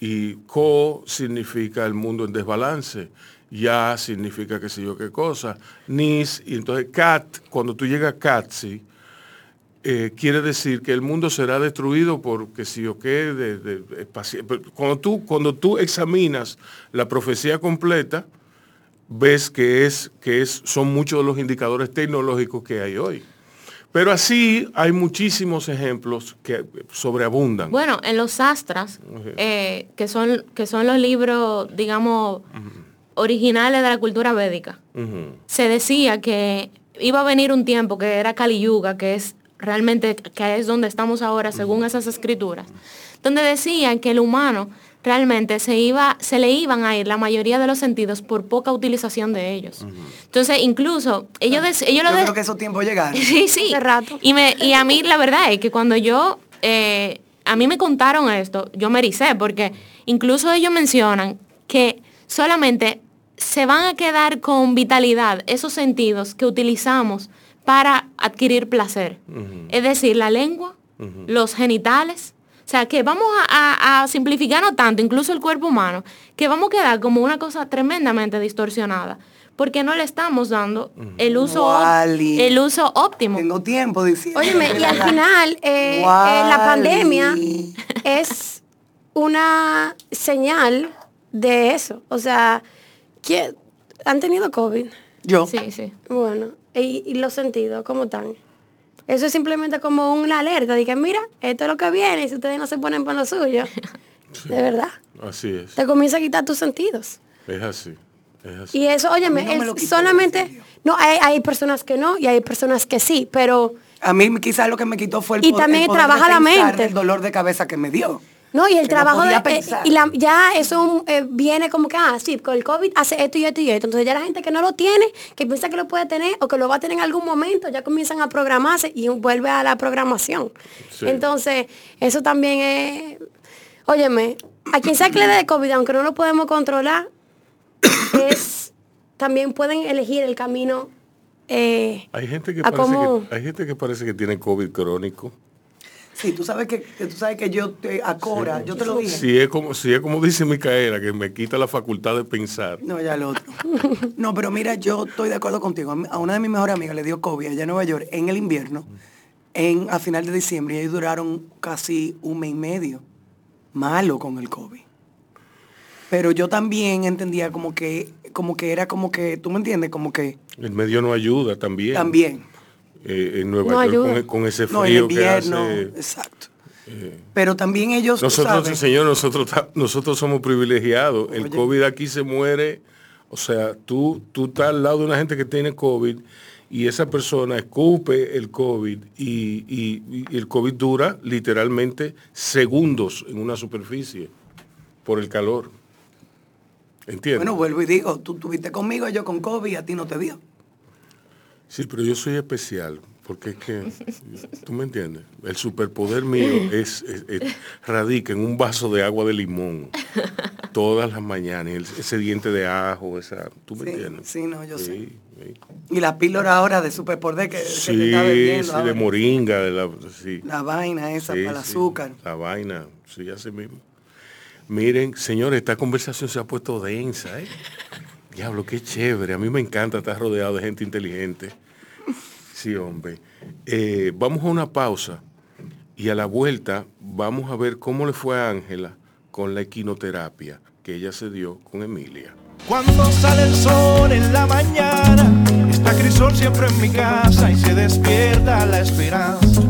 B: Y co significa el mundo en desbalance. Ya significa que sé yo qué cosa. Nis, y entonces cat, cuando tú llegas a Catsi, eh, quiere decir que el mundo será destruido por que si o qué, de, cuando, tú, cuando tú examinas la profecía completa, ves que, es, que es, son muchos de los indicadores tecnológicos que hay hoy. Pero así hay muchísimos ejemplos que sobreabundan.
F: Bueno, en los astras, eh, que, son, que son los libros, digamos, originales de la cultura védica, se decía que iba a venir un tiempo que era Kali Yuga, que es realmente, que es donde estamos ahora, según esas escrituras, donde decían que el humano realmente se, iba, se le iban a ir la mayoría de los sentidos por poca utilización de ellos. Entonces, incluso, ellos, ellos
C: yo creo que esos tiempos llegaron. [LAUGHS]
F: Sí, sí. rato. Y, me, y a mí la verdad es que cuando yo, eh, a mí me contaron esto, yo me ericé, porque incluso ellos mencionan que solamente se van a quedar con vitalidad esos sentidos que utilizamos para adquirir placer. Es decir, la lengua, los genitales, sea, que vamos a, simplificarnos tanto, incluso el cuerpo humano, que vamos a quedar como una cosa tremendamente distorsionada, porque no le estamos dando el uso, el uso óptimo.
C: Tengo tiempo diciendo.
D: Óyeme, y al final, eh, eh, la pandemia es una señal de eso. O sea, ¿han tenido COVID?
C: Yo.
F: Sí, sí.
D: Bueno, y, y los sentidos, ¿cómo están? Eso es simplemente como una alerta de que, mira, esto es lo que viene y si ustedes no se ponen para lo suyo. [LAUGHS] De verdad.
B: Así es.
D: Te comienza a quitar tus sentidos.
B: Es así. Es así.
D: Y eso, óyeme, solamente... No, hay, personas que no y hay personas que sí, pero...
C: A mí quizás lo que me quitó fue el,
D: y también trabaja la mente.
C: el dolor de cabeza que me dio.
D: No, y el trabajo de, eh, y la, ya eso eh, viene como que, ah, sí, con el COVID hace esto y esto y esto. Entonces ya la gente que no lo tiene, que piensa que lo puede tener o que lo va a tener en algún momento, ya comienzan a programarse y vuelve a la programación. Entonces, eso también es, óyeme, a quien sea que le dé COVID, aunque no lo podemos controlar, [COUGHS] es, también pueden elegir el camino.
B: Eh, hay gente que parece que, hay gente que parece que tiene COVID crónico.
C: Sí, tú sabes que, tú sabes que yo te acora, yo te lo dije.
B: Si es como, si es como dice Micaela, que me quita la facultad de pensar.
C: No, ya lo otro. [LAUGHS] no, pero mira, yo estoy de acuerdo contigo. A una de mis mejores amigas le dio COVID allá en Nueva York en el invierno, en, a final de diciembre, y ellos duraron casi un mes y medio malo con el COVID. Pero yo también entendía como que, como que era como que, tú me entiendes, como que...
B: El medio no ayuda también.
C: También.
B: Eh, en Nueva York con, ese frío que hace.
C: Exacto. Eh, Pero también ellos.
B: Nosotros, señor, nosotros, nosotros somos privilegiados. El COVID aquí se muere. O sea, tú, tú estás al lado de una gente que tiene COVID y esa persona escupe el COVID y, el COVID dura literalmente segundos en una superficie por el calor. ¿Entiendes?
C: Bueno, vuelvo y digo, tú estuviste conmigo, yo con COVID y a ti no te dio.
B: Sí, pero yo soy especial, porque es que, tú me entiendes, el superpoder mío [LAUGHS] es, radica en un vaso de agua de limón todas las mañanas, ese diente de ajo, esa, tú me entiendes.
C: Sí, no, yo sé. Y la píldora ahora de superpoder que,
B: sí, que está. Sí, de moringa, de la, sí.
C: La vaina esa para el azúcar.
B: La vaina, sí, así mismo. Miren, señores, esta conversación se ha puesto densa, ¿eh? Diablo, qué chévere. A mí me encanta estar rodeado de gente inteligente. Sí, hombre. Eh, vamos a una pausa y a la vuelta vamos a ver cómo le fue a Ángela con la equinoterapia que ella se dio con Emilia.
E: Cuando sale el sol en la mañana, está Crisol siempre en mi casa y se despierta la esperanza,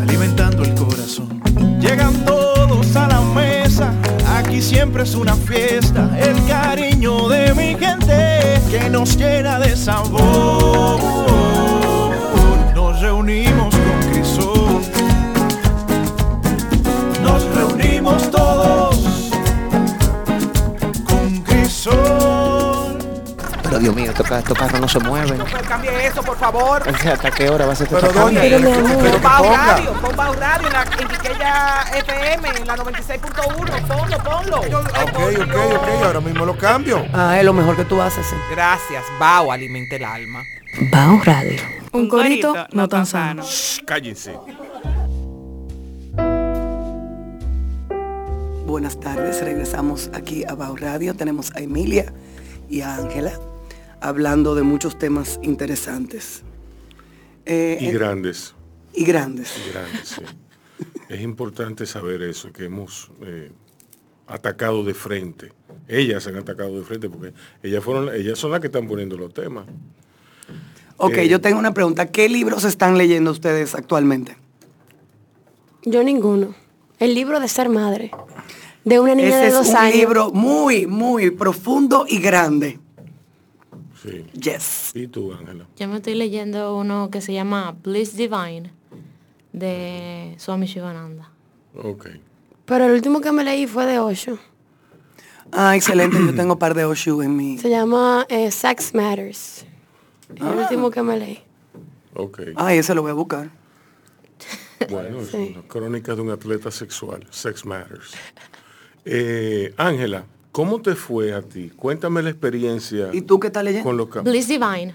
E: alimentando el corazón. Llegan todos a la mesa Aquí siempre es una fiesta, el cariño de mi gente que nos llena de sabor. Nos reunimos con Crisol, nos reunimos todos
J: Pero Dios mío, estos, estos carros no se mueven.
C: Cambie eso, por favor.
J: ¿Hasta qué hora va a ser
C: este Pero ¿dónde? Pero, pero Radio, pon Bajo Radio en la en Quiqueya FM, en la 96.1. Ponlo, ponlo.
K: Ok, ok, ok, ahora mismo lo cambio.
C: Ah, es lo mejor que tú haces.
L: Gracias, Bao alimenta el alma.
H: Bao Radio.
G: Un, corito, no tan sano.
B: cállense.
C: buenas tardes. Regresamos aquí a Bau Radio. Tenemos a Emilia y a Ángela hablando de muchos temas interesantes.
B: Eh, y grandes.
C: Y grandes.
B: Y grandes, sí. es importante saber eso, que hemos eh, atacado de frente. Ellas han atacado de frente porque ellas fueron, ellas son las que están poniendo los temas.
C: Ok, eh, yo tengo una pregunta. ¿Qué libros están leyendo ustedes actualmente?
D: Yo ninguno. El libro de ser madre. De una niña de dos
C: es
D: un
C: libro muy, muy profundo y grande.
B: Sí.
C: Yes.
B: ¿Y tú, Ángela?
F: Yo me estoy leyendo uno que se llama Bliss Divine de Swami Shivananda.
B: Ok.
D: Pero el último que me leí fue de Osho.
C: Ah, excelente. Yo tengo un par de Osho en mi...
D: Se llama eh, Sex Matters. El ah. último que me leí.
B: Ok.
C: Ah, ese lo voy a buscar. [LAUGHS]
B: Bueno, es una crónica de un atleta sexual. Sex Matters. Eh, Ángela, ¿cómo te fue a ti? Cuéntame la experiencia.
C: ¿Y tú qué estás leyendo?
B: Con los
F: Bliss Divine.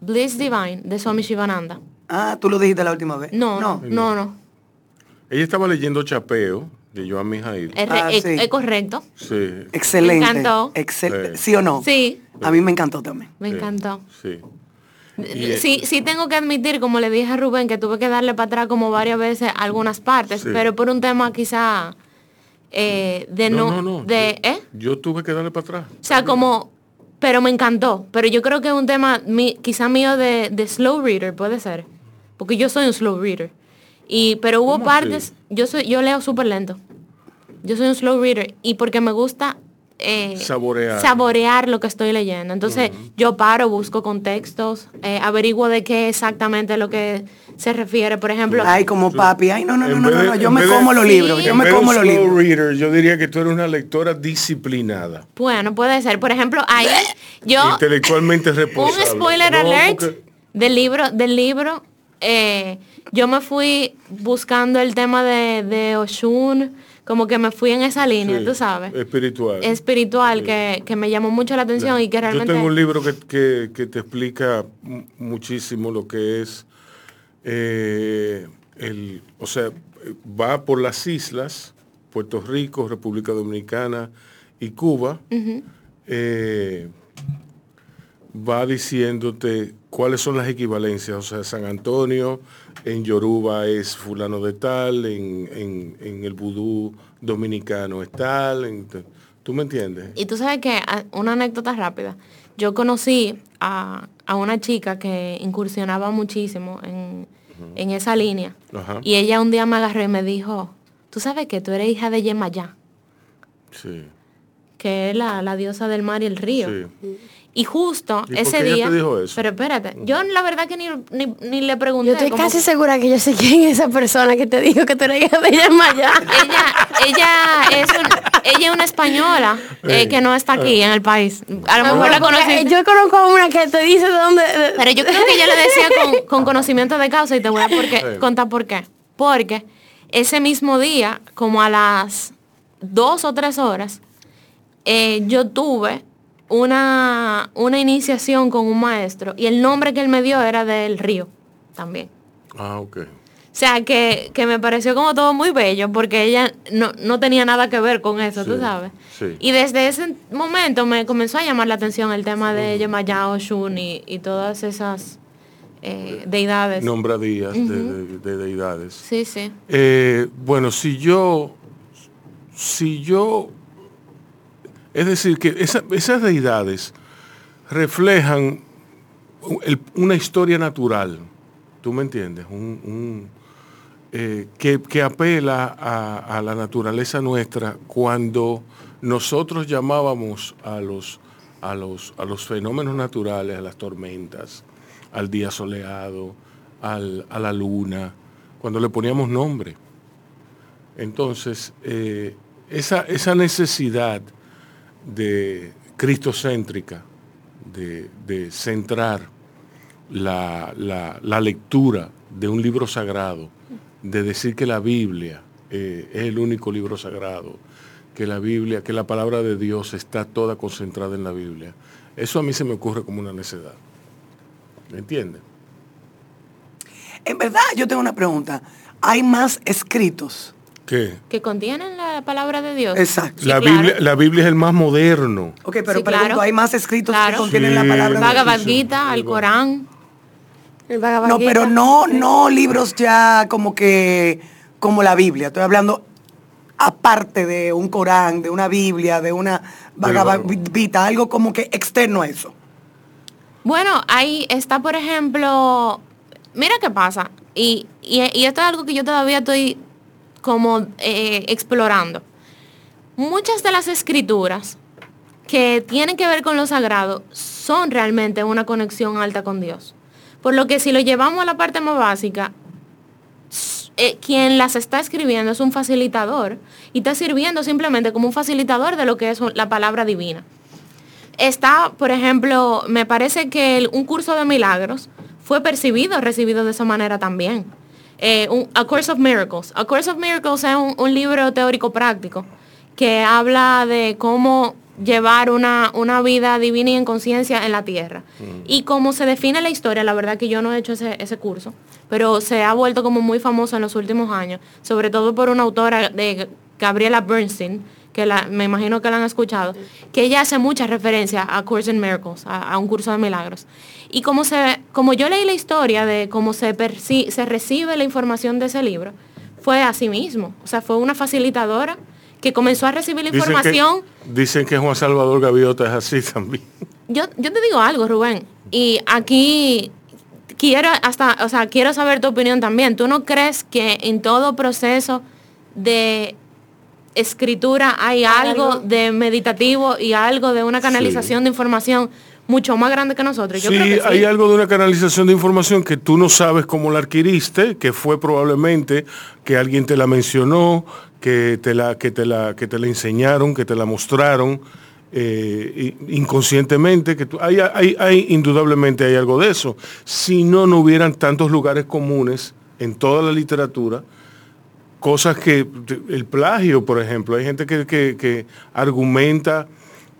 F: Bliss Divine de Swami Shivananda.
C: Ah, ¿tú lo dijiste la última vez?
F: No, no, no, no.
B: Ella estaba leyendo Chapeo de Joan Mijail.
F: Es, ah, es, correcto.
B: Sí.
C: Excelente.
F: Me encantó.
C: Excelente. Sí. o no?
F: Sí.
C: A mí me encantó también.
F: Me encantó.
B: Sí.
F: Sí, sí tengo que admitir, como le dije a Rubén, que tuve que darle para atrás como varias veces algunas partes, pero por un tema quizá eh, de no,
B: no,
F: de,
B: yo, ¿eh? yo tuve que darle para atrás.
F: O sea, como pero me encantó. Pero yo creo que es un tema quizá mío de, de, slow reader, puede ser. Porque yo soy un slow reader. Y, pero hubo partes, yo soy, yo leo súper lento. Yo soy un slow reader. Y porque me gusta eh,
B: saborear.
F: saborear lo que estoy leyendo. Entonces yo paro, busco contextos, eh, averiguo de qué exactamente lo que se refiere. Por ejemplo...
C: Ay, como papi. Ay, no, no, no, no, yo me como los libros. Yo me como los libros.
B: Reader, yo diría que tú eres una lectora disciplinada.
F: Bueno, puede ser. Por ejemplo, ahí yo...
B: Intelectualmente [LAUGHS] responsable.
F: Un spoiler alert del libro, del libro. Eh, yo me fui buscando el tema de, de Oshun como que me fui en esa línea, tú sabes.
B: Espiritual.
F: Espiritual, que, me llamó mucho la atención y que realmente...
B: Yo tengo un libro que, te explica muchísimo lo que es, eh, el, o sea, va por las islas, Puerto Rico, República Dominicana y Cuba, eh, va diciéndote cuáles son las equivalencias, o sea, San Antonio, en Yoruba es fulano de tal, en, el vudú dominicano es tal, ¿tú me entiendes?
F: Y tú sabes que, ah, una anécdota rápida, yo conocí a, una chica que incursionaba muchísimo en, esa línea, y ella un día me agarró y me dijo, tú sabes que tú eres hija de Yemayá.
B: Sí.
F: Que es la, la, diosa del mar y el río. Sí. Y justo ese
B: día. Te
F: Pero espérate, yo la verdad que ni, ni, le pregunté.
D: Yo estoy casi segura que yo sé quién es esa persona que te dijo que tú eres hija de ella
F: ella, ella es ella es una española eh, que no está aquí en el país. A lo ah, mejor la conocí.
D: Yo conozco a una que te dice de dónde.
F: Pero yo creo que yo le decía con, con conocimiento de causa y te voy a por contar por qué. Porque ese mismo día, como a las dos o tres horas, eh, yo tuve una, una iniciación con un maestro y el nombre que él me dio era del río también.
B: Ah, ok.
F: O sea, que, me pareció como todo muy bello porque ella no, tenía nada que ver con eso, tú sabes. Y desde ese momento me comenzó a llamar la atención el tema de Yemayao, Shun y, y todas esas eh, deidades.
B: Nombradías de, deidades.
F: Sí, sí.
B: Eh, bueno, si yo, si yo es decir, que esas deidades reflejan una historia natural, ¿tú me entiendes? Eh, que, apela a, la naturaleza nuestra cuando nosotros llamábamos a los, a, los, a los fenómenos naturales, a las tormentas, al día soleado, a la luna, cuando le poníamos nombre. Entonces, eh, esa, esa necesidad de cristocéntrica, de, de centrar la, lectura de un libro sagrado, de decir que la Biblia eh, es el único libro sagrado, que la Biblia, que la palabra de Dios está toda concentrada en la Biblia. Eso a mí se me ocurre como una necedad. ¿Me entiendes?
C: En verdad, yo tengo una pregunta. ¿Hay más escritos?
B: ¿Qué?
F: Que contienen la la palabra de Dios.
C: Exacto.
B: la, Biblia, la Biblia es el más moderno.
C: Ok, pero pregunto, ¿hay más escritos que contienen la palabra
F: de Dios? Bhagavad Gita, el Corán.
C: no, pero no, no libros ya como que, como la Biblia. Estoy hablando aparte de un Corán, de una Biblia, de una Bhagavad Gita, algo como que externo a eso.
F: Bueno, ahí está, por ejemplo, mira qué pasa. Y, esto es algo que yo todavía estoy como eh, explorando. Muchas de las escrituras que tienen que ver con lo sagrado son realmente una conexión alta con Dios. Por lo que si lo llevamos a la parte más básica, eh, quien las está escribiendo es un facilitador y está sirviendo simplemente como un facilitador de lo que es la palabra divina. Está, por ejemplo, me parece que un curso de milagros fue percibido, recibido de esa manera también. Eh, a Course of Miracles. A Course of Miracles es un, libro teórico práctico que habla de cómo llevar una, una vida divina y en conciencia en la tierra. Mm. Y cómo se define la historia, la verdad que yo no he hecho ese, ese curso, pero se ha vuelto como muy famoso en los últimos años, sobre todo por una autora de Gabriela Bernstein, que me imagino que la han escuchado, que ella hace muchas referencias a Course in Miracles, a, un curso de milagros. Y como, se, como yo leí la historia de cómo se, se recibe la información de ese libro, fue así mismo. O sea, fue una facilitadora que comenzó a recibir la información.
B: dicen que Juan Salvador Gaviota es así también.
F: Yo, yo te digo algo, Rubén. Y aquí quiero hasta, o sea, quiero saber tu opinión también. ¿Tú no crees que en todo proceso de escritura hay algo, de meditativo y algo de una canalización de información mucho más grande que nosotros.
B: sí, hay algo de una canalización de información que tú no sabes cómo la adquiriste, que fue probablemente que alguien te la mencionó, que te la, que te la, que te la enseñaron, que te la mostraron. Eh, inconscientemente, que tú, hay, hay, hay, indudablemente hay algo de eso. Si no, no hubieran tantos lugares comunes en toda la literatura cosas que, el plagio, por ejemplo, hay gente que, argumenta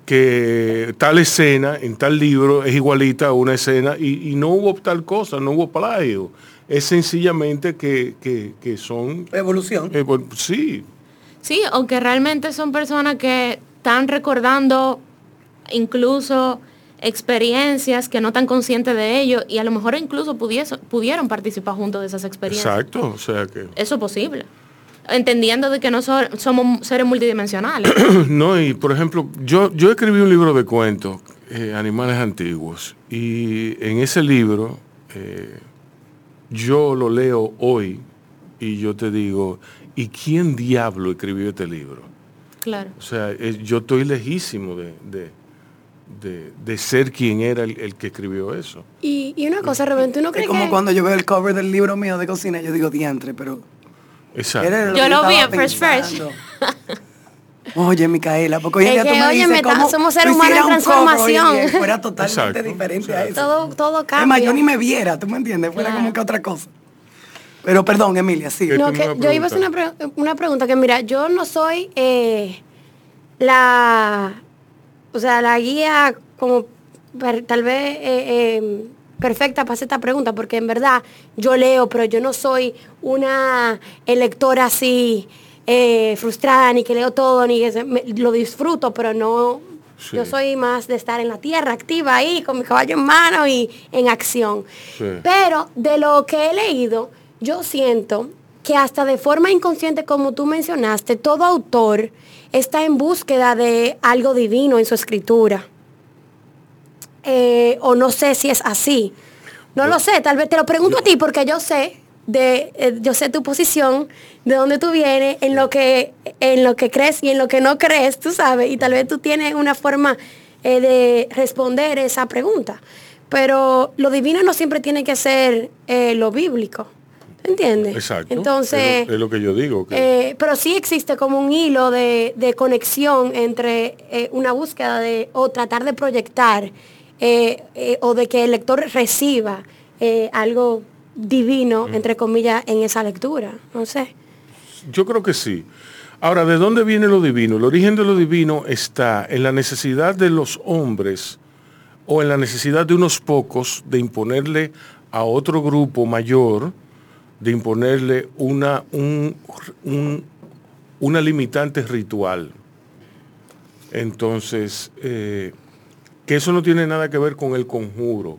B: que tal escena en tal libro es igualita a una escena y, no hubo tal cosa, no hubo plagio. Es sencillamente que, son...
C: Evolución.
B: sí.
F: Sí, o que realmente son personas que están recordando incluso experiencias que no están conscientes de ello y a lo mejor incluso pudieron participar junto de esas experiencias.
B: Exacto, o sea que...
F: Eso es posible entendiendo de que no somos seres multidimensionales. [CLEARS THROAT]
B: no, y por ejemplo, yo, yo escribí un libro de cuentos, eh, Animales Antiguos, y en ese libro eh, yo lo leo hoy y yo te digo, ¿y quién diablo escribió este libro?
F: Claro.
B: O sea, yo estoy lejísimo de, de, ser quien era el, que escribió eso.
D: Y, una cosa, Rubén, ¿tú no crees
C: es como cuando yo veo el cover del libro mío de cocina, yo digo diantre, pero
F: yo lo vi en Fresh Fresh. [LAUGHS]
C: Oye, Micaela, porque hoy en día tú me
D: dices
C: cómo
D: somos seres humanos en transformación.
C: fuera totalmente diferente a eso.
D: Todo, todo cambia.
C: Además, yo ni me viera, ¿tú me entiendes? Fuera como que otra cosa. Pero perdón, Emilia, sí.
D: No, que yo iba a hacer una, pregunta que mira, yo no soy eh, la, o sea, la guía como tal vez eh, eh, perfecta para hacer esta pregunta, porque en verdad yo leo, pero yo no soy una lectora así eh, frustrada, ni que leo todo, ni que lo disfruto, pero no, yo soy más de estar en la tierra, activa ahí, con mi caballo en mano y en acción. Pero de lo que he leído, yo siento que hasta de forma inconsciente, como tú mencionaste, todo autor está en búsqueda de algo divino en su escritura. Eh, o no sé si es así. No lo sé, tal vez te lo pregunto a ti porque yo sé de eh, yo sé tu posición, de dónde tú vienes, en lo que en lo que crees y en lo que no crees, tú sabes, y tal vez tú tienes una forma eh, de responder esa pregunta. Pero lo divino no siempre tiene que ser lo bíblico. ¿Entiendes?
B: Exacto.
D: Entonces.
B: Es lo, que yo digo.
D: pero sí existe como un hilo de, de conexión entre una búsqueda de, o tratar de proyectar eh, eh, o de que el lector reciba eh, algo divino, entre comillas, en esa lectura. No sé.
B: Yo creo que sí. Ahora, ¿de dónde viene lo divino? El origen de lo divino está en la necesidad de los hombres o en la necesidad de unos pocos de imponerle a otro grupo mayor, de imponerle una, un, una limitante ritual. Entonces, eh, que eso no tiene nada que ver con el conjuro.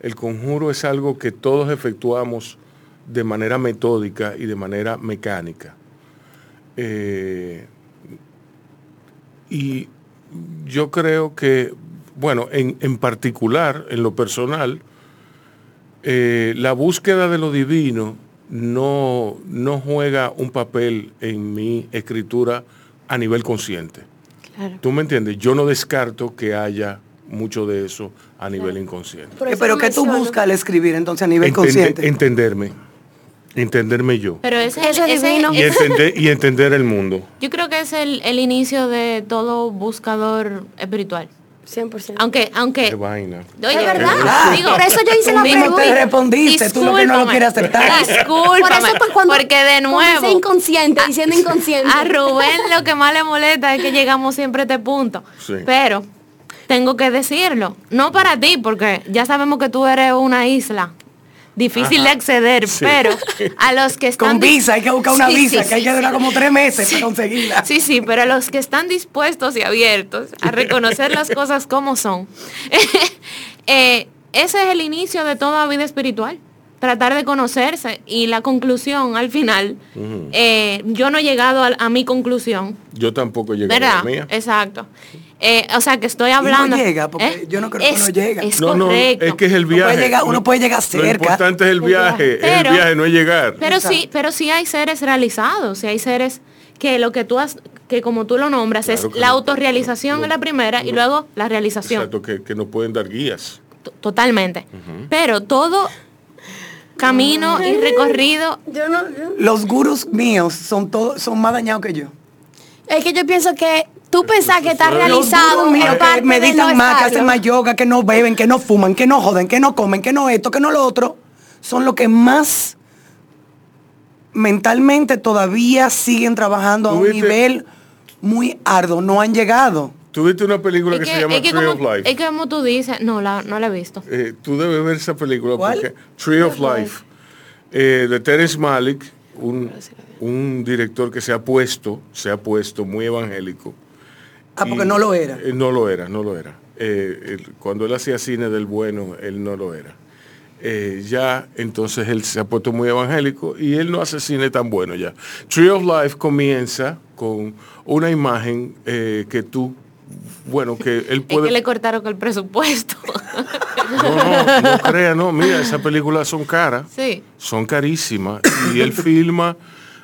B: El conjuro es algo que todos efectuamos de manera metódica y de manera mecánica. Eh, y yo creo que, bueno, en, particular, en lo personal, eh, la búsqueda de lo divino no, no juega un papel en mi escritura a nivel consciente. ¿Tú me entiendes? Yo no descarto que haya mucho de eso a nivel inconsciente.
C: Pero ¿qué tú buscas al escribir entonces a nivel consciente?
B: Entenderme. Entenderme yo.
F: Pero ese,
B: y, entender, el mundo.
F: Yo creo que es el, inicio de todo buscador espiritual. 100%. Aunque, aunque...
B: Qué vaina.
D: Oye, es verdad. Digo, por eso yo hice la pregunta.
C: te respondiste, tú lo que no lo quieres aceptar.
F: Discúlpame. Por eso, pues, cuando, porque de nuevo...
D: inconsciente, diciendo inconsciente.
F: A Rubén lo que más le molesta es que llegamos siempre a este punto. Sí. Pero tengo que decirlo. No para ti, porque ya sabemos que tú eres una isla difícil de acceder, pero a los que [LAUGHS] están...
C: Con visa, hay que buscar una visa, que hay que durar como tres meses para conseguirla.
F: Sí, sí, pero a los que están dispuestos y abiertos a reconocer las cosas como son, [LAUGHS] eh, ese es el inicio de toda vida espiritual tratar de conocerse y la conclusión al final, eh, yo no he llegado a, mi conclusión.
B: Yo tampoco he llegado a la mía.
F: Exacto. Eh, o sea, que estoy hablando.
C: no llega, porque ¿eh? yo no creo que no llega.
F: Es no, no, es
B: que es el viaje.
C: Uno puede llegar, cerca. Lo
B: importante es el viaje, es el viaje, no es llegar.
F: Pero sí, pero sí hay seres realizados, sí hay seres que lo que tú has, que como tú lo nombras, es la autorrealización en la primera y luego la realización.
B: Exacto, que, que nos pueden dar guías.
F: Totalmente. Pero todo camino y recorrido.
C: Los gurús míos son todos, son más dañados que yo.
D: Es que yo pienso que tú pensás que estás realizado.
C: Míos, que meditan más, que hacen más yoga, que no beben, que no fuman, que no joden, que no comen, que no esto, que no lo otro, son los que más mentalmente todavía siguen trabajando a un nivel muy arduo, no han llegado.
B: ¿Tuviste una película que, se llama Tree of Life?
F: Es que como tú dices, no la, no la he visto.
B: Eh, tú debes ver esa película porque Tree of Life, eh, de Terence Malick, un, un, director que se ha puesto, se ha puesto muy evangélico.
C: Ah, porque no lo era.
B: Eh, no lo era, no lo era. cuando él hacía cine del bueno, él no lo era. ya entonces él se ha puesto muy evangélico y él no hace cine tan bueno ya. Tree of Life comienza con una imagen que tú bueno, que él puede...
F: Es que le cortaron el presupuesto.
B: No, no, no crea, no. Mira, esas películas son caras.
F: Sí.
B: Son carísimas. Y él filma,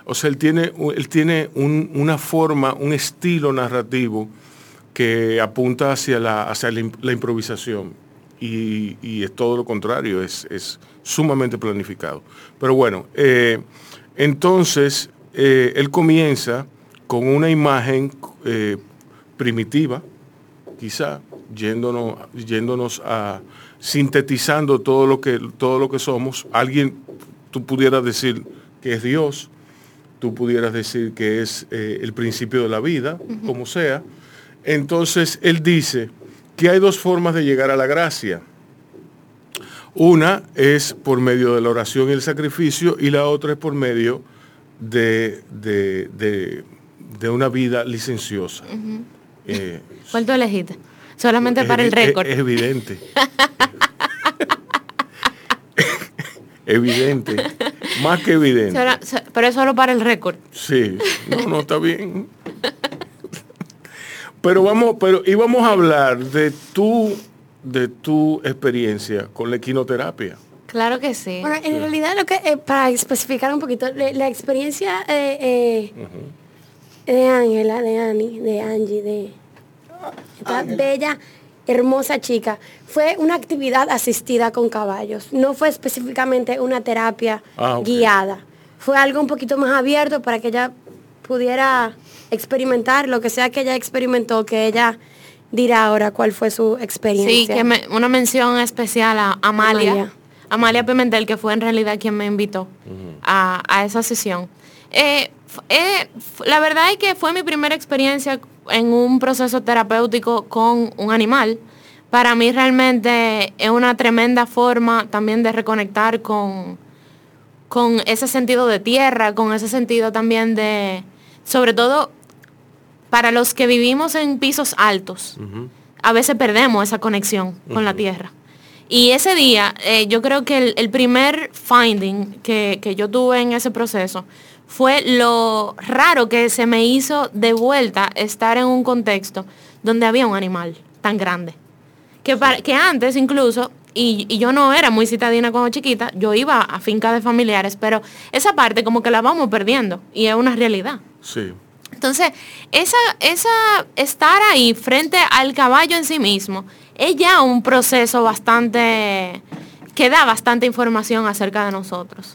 B: o sea, él tiene, él tiene una forma, un estilo narrativo que apunta hacia la, hacia la, improvisación. Y, es todo lo contrario, es, es sumamente planificado. Pero bueno, eh, entonces eh, él comienza con una imagen eh, primitiva, quizá, yéndonos, yéndonos a sintetizando todo lo que todo lo que somos. Alguien, tú pudieras decir que es Dios, tú pudieras decir que es el principio de la vida, como sea. Entonces él dice que hay dos formas de llegar a la gracia. Una es por medio de la oración y el sacrificio y la otra es por medio de, de, una vida licenciosa.
F: Eh, [LAUGHS] ¿Cuál tú elegiste? Solamente para el récord.
B: Es, evidente. [LAUGHS] evidente. Más que evidente.
F: pero es solo para el récord.
B: Sí. No, no, está bien. Pero vamos, pero íbamos a hablar de tu, de tu experiencia con la equinoterapia.
F: Claro que sí.
D: Bueno, en realidad lo que, eh, para especificar un poquito, la, experiencia eh, de Ángela, de Annie, de Angie, de esta bella, hermosa chica, fue una actividad asistida con caballos. No fue específicamente una terapia ah, guiada. Fue algo un poquito más abierto para que ella pudiera experimentar lo que sea que ella experimentó, que ella dirá ahora cuál fue su experiencia.
F: Sí, que una mención especial a Amalia. Amalia. Pimentel, que fue en realidad quien me invitó a, esa sesión. Eh, eh, la verdad es que fue mi primera experiencia en un proceso terapéutico con un animal. Para mí realmente es una tremenda forma también de reconectar con, con ese sentido de tierra, con ese sentido también de, sobre todo para los que vivimos en pisos altos, a veces perdemos esa conexión con la tierra. Y ese día, eh, yo creo que el, primer finding que, que, yo tuve en ese proceso fue lo raro que se me hizo de vuelta estar en un contexto donde había un animal tan grande. Que, que antes incluso, y, yo no era muy citadina cuando chiquita, yo iba a fincas de familiares, pero esa parte como que la vamos perdiendo y es una realidad.
B: Sí.
F: Entonces, esa, esa, estar ahí frente al caballo en sí mismo, es ya un proceso bastante, que da bastante información acerca de nosotros.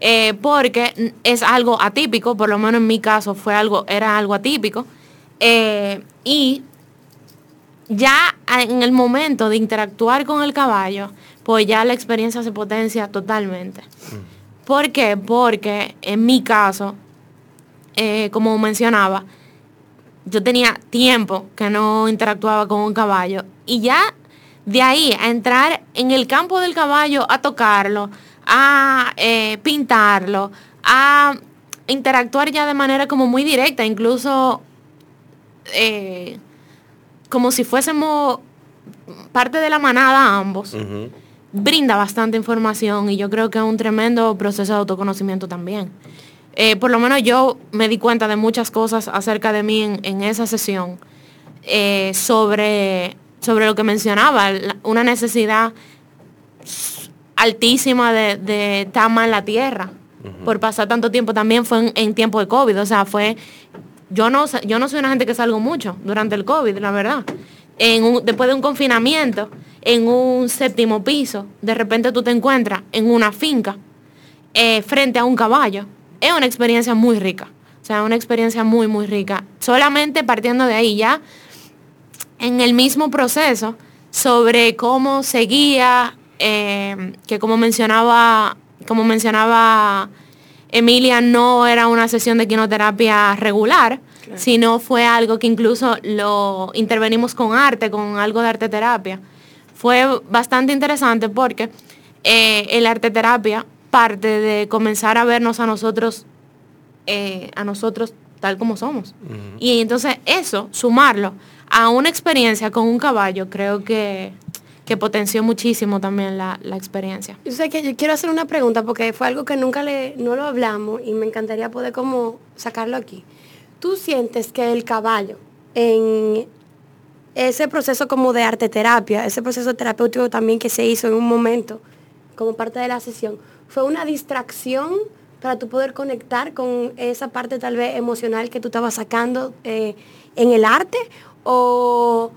F: Eh, porque es algo atípico, por lo menos en mi caso fue algo, era algo atípico. Eh, y ya en el momento de interactuar con el caballo, pues ya la experiencia se potencia totalmente. ¿Por qué? Porque en mi caso, eh, como mencionaba, yo tenía tiempo que no interactuaba con un caballo y ya de ahí a entrar en el campo del caballo a tocarlo, a eh, pintarlo, a interactuar ya de manera como muy directa, incluso eh, como si fuésemos parte de la manada ambos. Brinda bastante información y yo creo que es un tremendo proceso de autoconocimiento también. Eh, por lo menos yo me di cuenta de muchas cosas acerca de mí en, esa sesión sobre, sobre lo que mencionaba, una necesidad altísima de, de tama en la tierra. Por pasar tanto tiempo también fue en, tiempo de COVID. O sea, fue. Yo no, yo no soy una gente que salgo mucho durante el COVID, la verdad. En después de un confinamiento, en un séptimo piso, de repente tú te encuentras en una finca eh, frente a un caballo. Es una experiencia muy rica. O sea, una experiencia muy, muy rica. Solamente partiendo de ahí ya, en el mismo proceso, sobre cómo seguía eh, que como mencionaba, como mencionaba Emilia, no era una sesión de quinoterapia regular, sino fue algo que incluso lo intervenimos con arte, con algo de arte terapia. Fue bastante interesante porque eh, el arte terapia parte de comenzar a vernos a nosotros, eh, a nosotros tal como somos. Y entonces eso, sumarlo a una experiencia con un caballo, creo que que potenció muchísimo también la, experiencia.
D: Yo sé que yo quiero hacer una pregunta porque fue algo que nunca le, no lo hablamos y me encantaría poder como sacarlo aquí. ¿Tú sientes que el caballo en ese proceso como de arte terapia, ese proceso terapéutico también que se hizo en un momento como parte de la sesión, fue una distracción para tú poder conectar con esa parte tal vez emocional que tú estabas sacando eh, en el arte o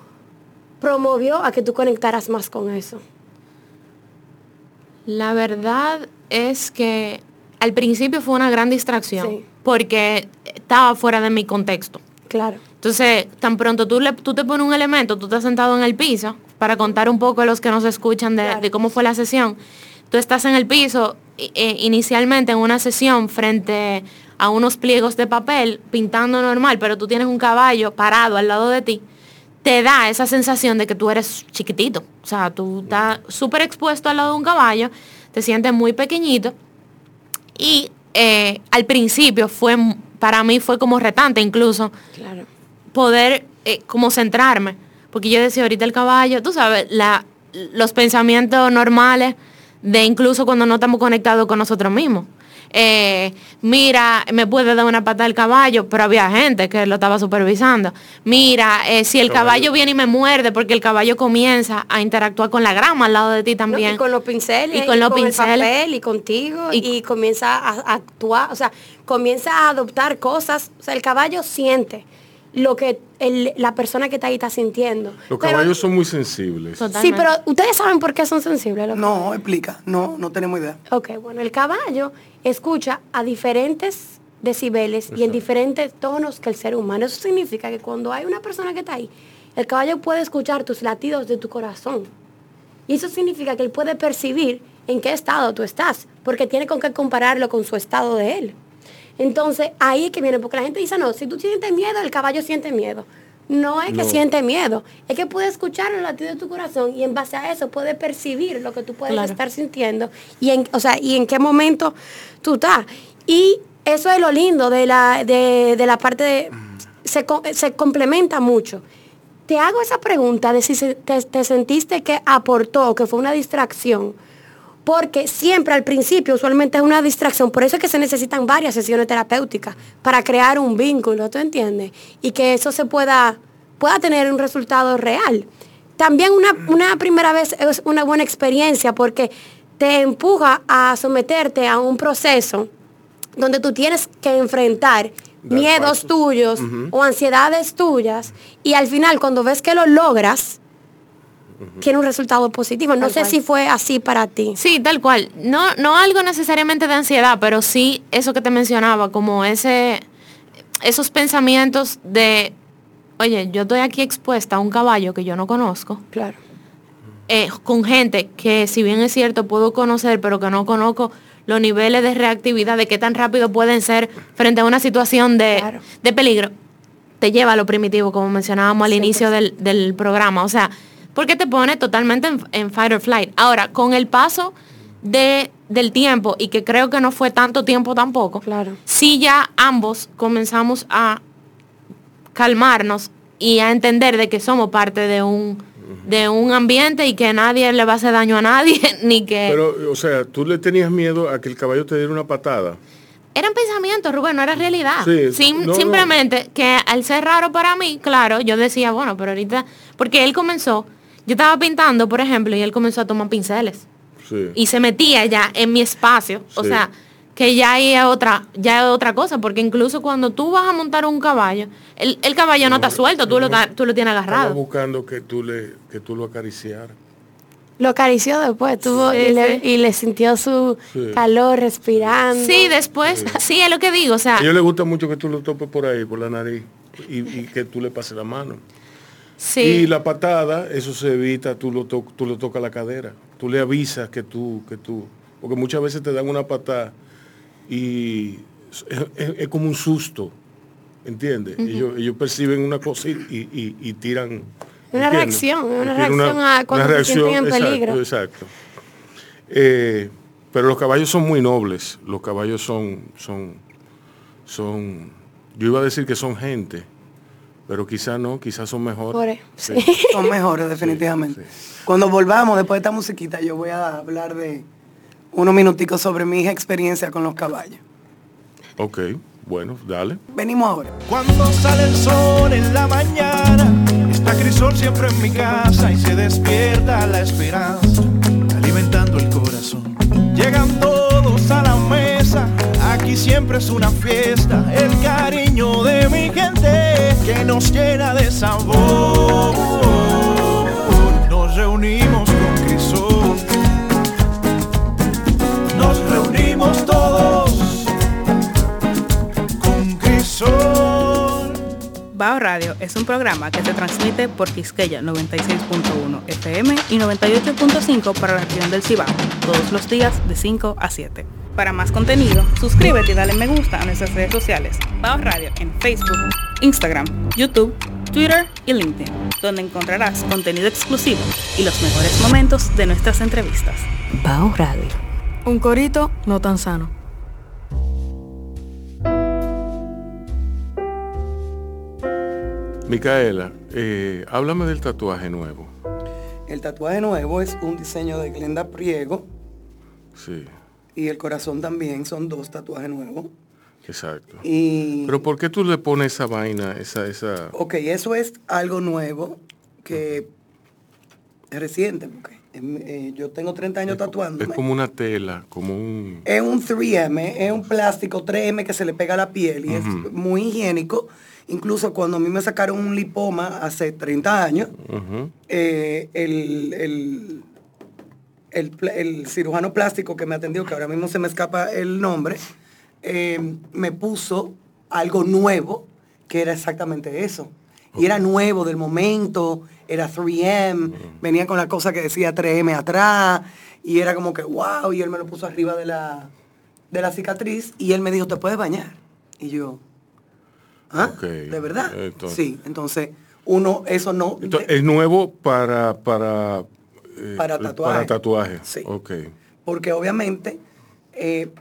D: promovió a que tú conectaras más con eso?
F: La verdad es que al principio fue una gran distracción porque estaba fuera de mi contexto.
D: Claro.
F: Entonces, tan pronto tú, le, tú te pones un elemento, tú estás sentado en el piso, para contar un poco a los que nos escuchan de, cómo fue la sesión, tú estás en el piso e, inicialmente en una sesión frente a unos pliegos de papel, pintando normal, pero tú tienes un caballo parado al lado de ti te da esa sensación de que tú eres chiquitito. O sea, tú estás súper expuesto al lado de un caballo, te sientes muy pequeñito. Y eh, al principio fue, para mí fue como retante incluso poder eh, como centrarme. Porque yo decía, ahorita el caballo, tú sabes, la, los pensamientos normales de incluso cuando no estamos conectados con nosotros mismos. Eh, mira, me puede dar una pata al caballo, pero había gente que lo estaba supervisando. Mira, eh, si el caballo. viene y me muerde, porque el caballo comienza a interactuar con la grama al lado de ti también.
D: y con los pinceles, y con, los pinceles. y contigo, y, comienza a, actuar, o sea, comienza a adoptar cosas. O sea, el caballo siente lo que la persona que está ahí está sintiendo.
B: Los caballos son muy sensibles.
D: Sí, pero ustedes saben por qué son sensibles.
C: No, explica, no, no tenemos idea.
D: Ok, bueno, el caballo escucha a diferentes decibeles y en diferentes tonos que el ser humano. Eso significa que cuando hay una persona que está ahí, el caballo puede escuchar tus latidos de tu corazón. Y eso significa que él puede percibir en qué estado tú estás, porque tiene con qué compararlo con su estado de él. Entonces, ahí es que viene, porque la gente dice, no, si tú sientes miedo, el caballo siente miedo. No es que siente miedo, es que puede escuchar los latidos de tu corazón y en base a eso puede percibir lo que tú puedes estar sintiendo y en, o sea, y en qué momento tú estás. Y eso es lo lindo de la, de, la parte de... Se, se, complementa mucho. Te hago esa pregunta de si te, te sentiste que aportó, que fue una distracción porque siempre al principio usualmente es una distracción, por eso es que se necesitan varias sesiones terapéuticas para crear un vínculo, ¿tú entiendes? Y que eso se pueda, pueda tener un resultado real. También una, una primera vez es una buena experiencia porque te empuja a someterte a un proceso donde tú tienes que enfrentar miedos tuyos o ansiedades tuyas y al final cuando ves que lo logras, tiene un resultado positivo. No sé si fue así para ti.
F: Sí, tal cual. No, no algo necesariamente de ansiedad, pero sí eso que te mencionaba, como ese, esos pensamientos de, oye, yo estoy aquí expuesta a un caballo que yo no conozco.
D: Claro.
F: Eh, con gente que si bien es cierto puedo conocer, pero que no conozco los niveles de reactividad, de qué tan rápido pueden ser frente a una situación de, peligro, te lleva a lo primitivo, como mencionábamos al inicio del, del programa. O sea, porque te pone totalmente en, fight or flight. Ahora, con el paso de, del tiempo, y que creo que no fue tanto tiempo tampoco,
D: claro.
F: sí ya ambos comenzamos a calmarnos y a entender de que somos parte de un de un ambiente y que nadie le va a hacer daño a nadie, [LAUGHS] ni que...
B: Pero, o sea, tú le tenías miedo a que el caballo te diera una patada.
F: Eran pensamientos, Rubén, no era realidad. simplemente que al ser raro para mí, claro, yo decía, bueno, pero ahorita, porque él comenzó yo estaba pintando, por ejemplo, y él comenzó a tomar pinceles. Y se metía ya en mi espacio. O sea, que ya hay otra, ya otra cosa, porque incluso cuando tú vas a montar un caballo, el, caballo no, está suelto, tú, lo, tú lo tienes agarrado. Estaba
B: buscando que tú le, que tú lo acariciaras.
D: Lo acarició después, tuvo y, le, sintió su calor respirando.
F: Sí, después, sí. es lo que digo, o sea.
B: A ellos les gusta mucho que tú lo topes por ahí, por la nariz, y, y que tú le pases la mano. Y la patada, eso se evita, tú lo, tú lo tocas la cadera. Tú le avisas que tú, que tú. Porque muchas veces te dan una patada y es, como un susto. ¿Entiendes? ellos, perciben una cosa y, tiran.
D: Una reacción, una reacción a cuando se sienten en peligro.
B: Exacto. Eh, pero los caballos son muy nobles. Los caballos son, son, son, yo iba a decir que son gente, pero quizás no, quizás [LAUGHS] son mejores.
C: Son mejores, definitivamente. Cuando volvamos, después de esta musiquita, yo voy a hablar de unos minuticos sobre mis experiencias con los caballos.
B: Ok, bueno, dale.
C: Venimos ahora.
E: Cuando sale el sol en la mañana, está Crisol siempre en mi casa y se despierta la esperanza, alimentando el corazón. Llegan todos a la mesa, aquí siempre es una fiesta, el cariño de mi gente que nos llena de sabor.
I: Bao Radio es un programa que se transmite por Quisqueya 96.1 FM y 98.5 para la región del Cibao, todos los días de 5 a 7. Para más contenido, suscríbete y dale me gusta a nuestras redes sociales. Bao Radio en Facebook, Instagram, YouTube, Twitter y LinkedIn, donde encontrarás contenido exclusivo y los mejores momentos de nuestras entrevistas.
H: Bao Radio.
G: Un corito no tan sano.
B: Micaela, eh, háblame del tatuaje nuevo.
C: El tatuaje nuevo es un diseño de Glenda Priego.
B: Sí
C: y el corazón también, son dos tatuajes nuevos.
B: Exacto.
C: Y,
B: Pero ¿por qué tú le pones esa vaina, esa, esa...
C: Ok, eso es algo nuevo que es reciente, porque eh, yo tengo 30 años tatuando.
B: Es como una tela, como un...
C: Es un 3M, es un plástico 3M que se le pega a la piel y es muy higiénico. Incluso cuando a mí me sacaron un lipoma hace 30 años, eh, el el, cirujano plástico que me atendió, que ahora mismo se me escapa el nombre, eh, me puso algo nuevo, que era exactamente eso. Y era nuevo del momento, era 3M, venía con la cosa que decía 3M atrás, y era como que, wow, y él me lo puso arriba de la, de la cicatriz, y él me dijo, ¿te puedes bañar? Y yo, ¿ah? ¿De verdad? sí, entonces, uno, eso no...
B: es nuevo para, para
C: eh, para tatuaje.
B: Para tatuaje.
C: Sí. Ok. Porque obviamente, eh,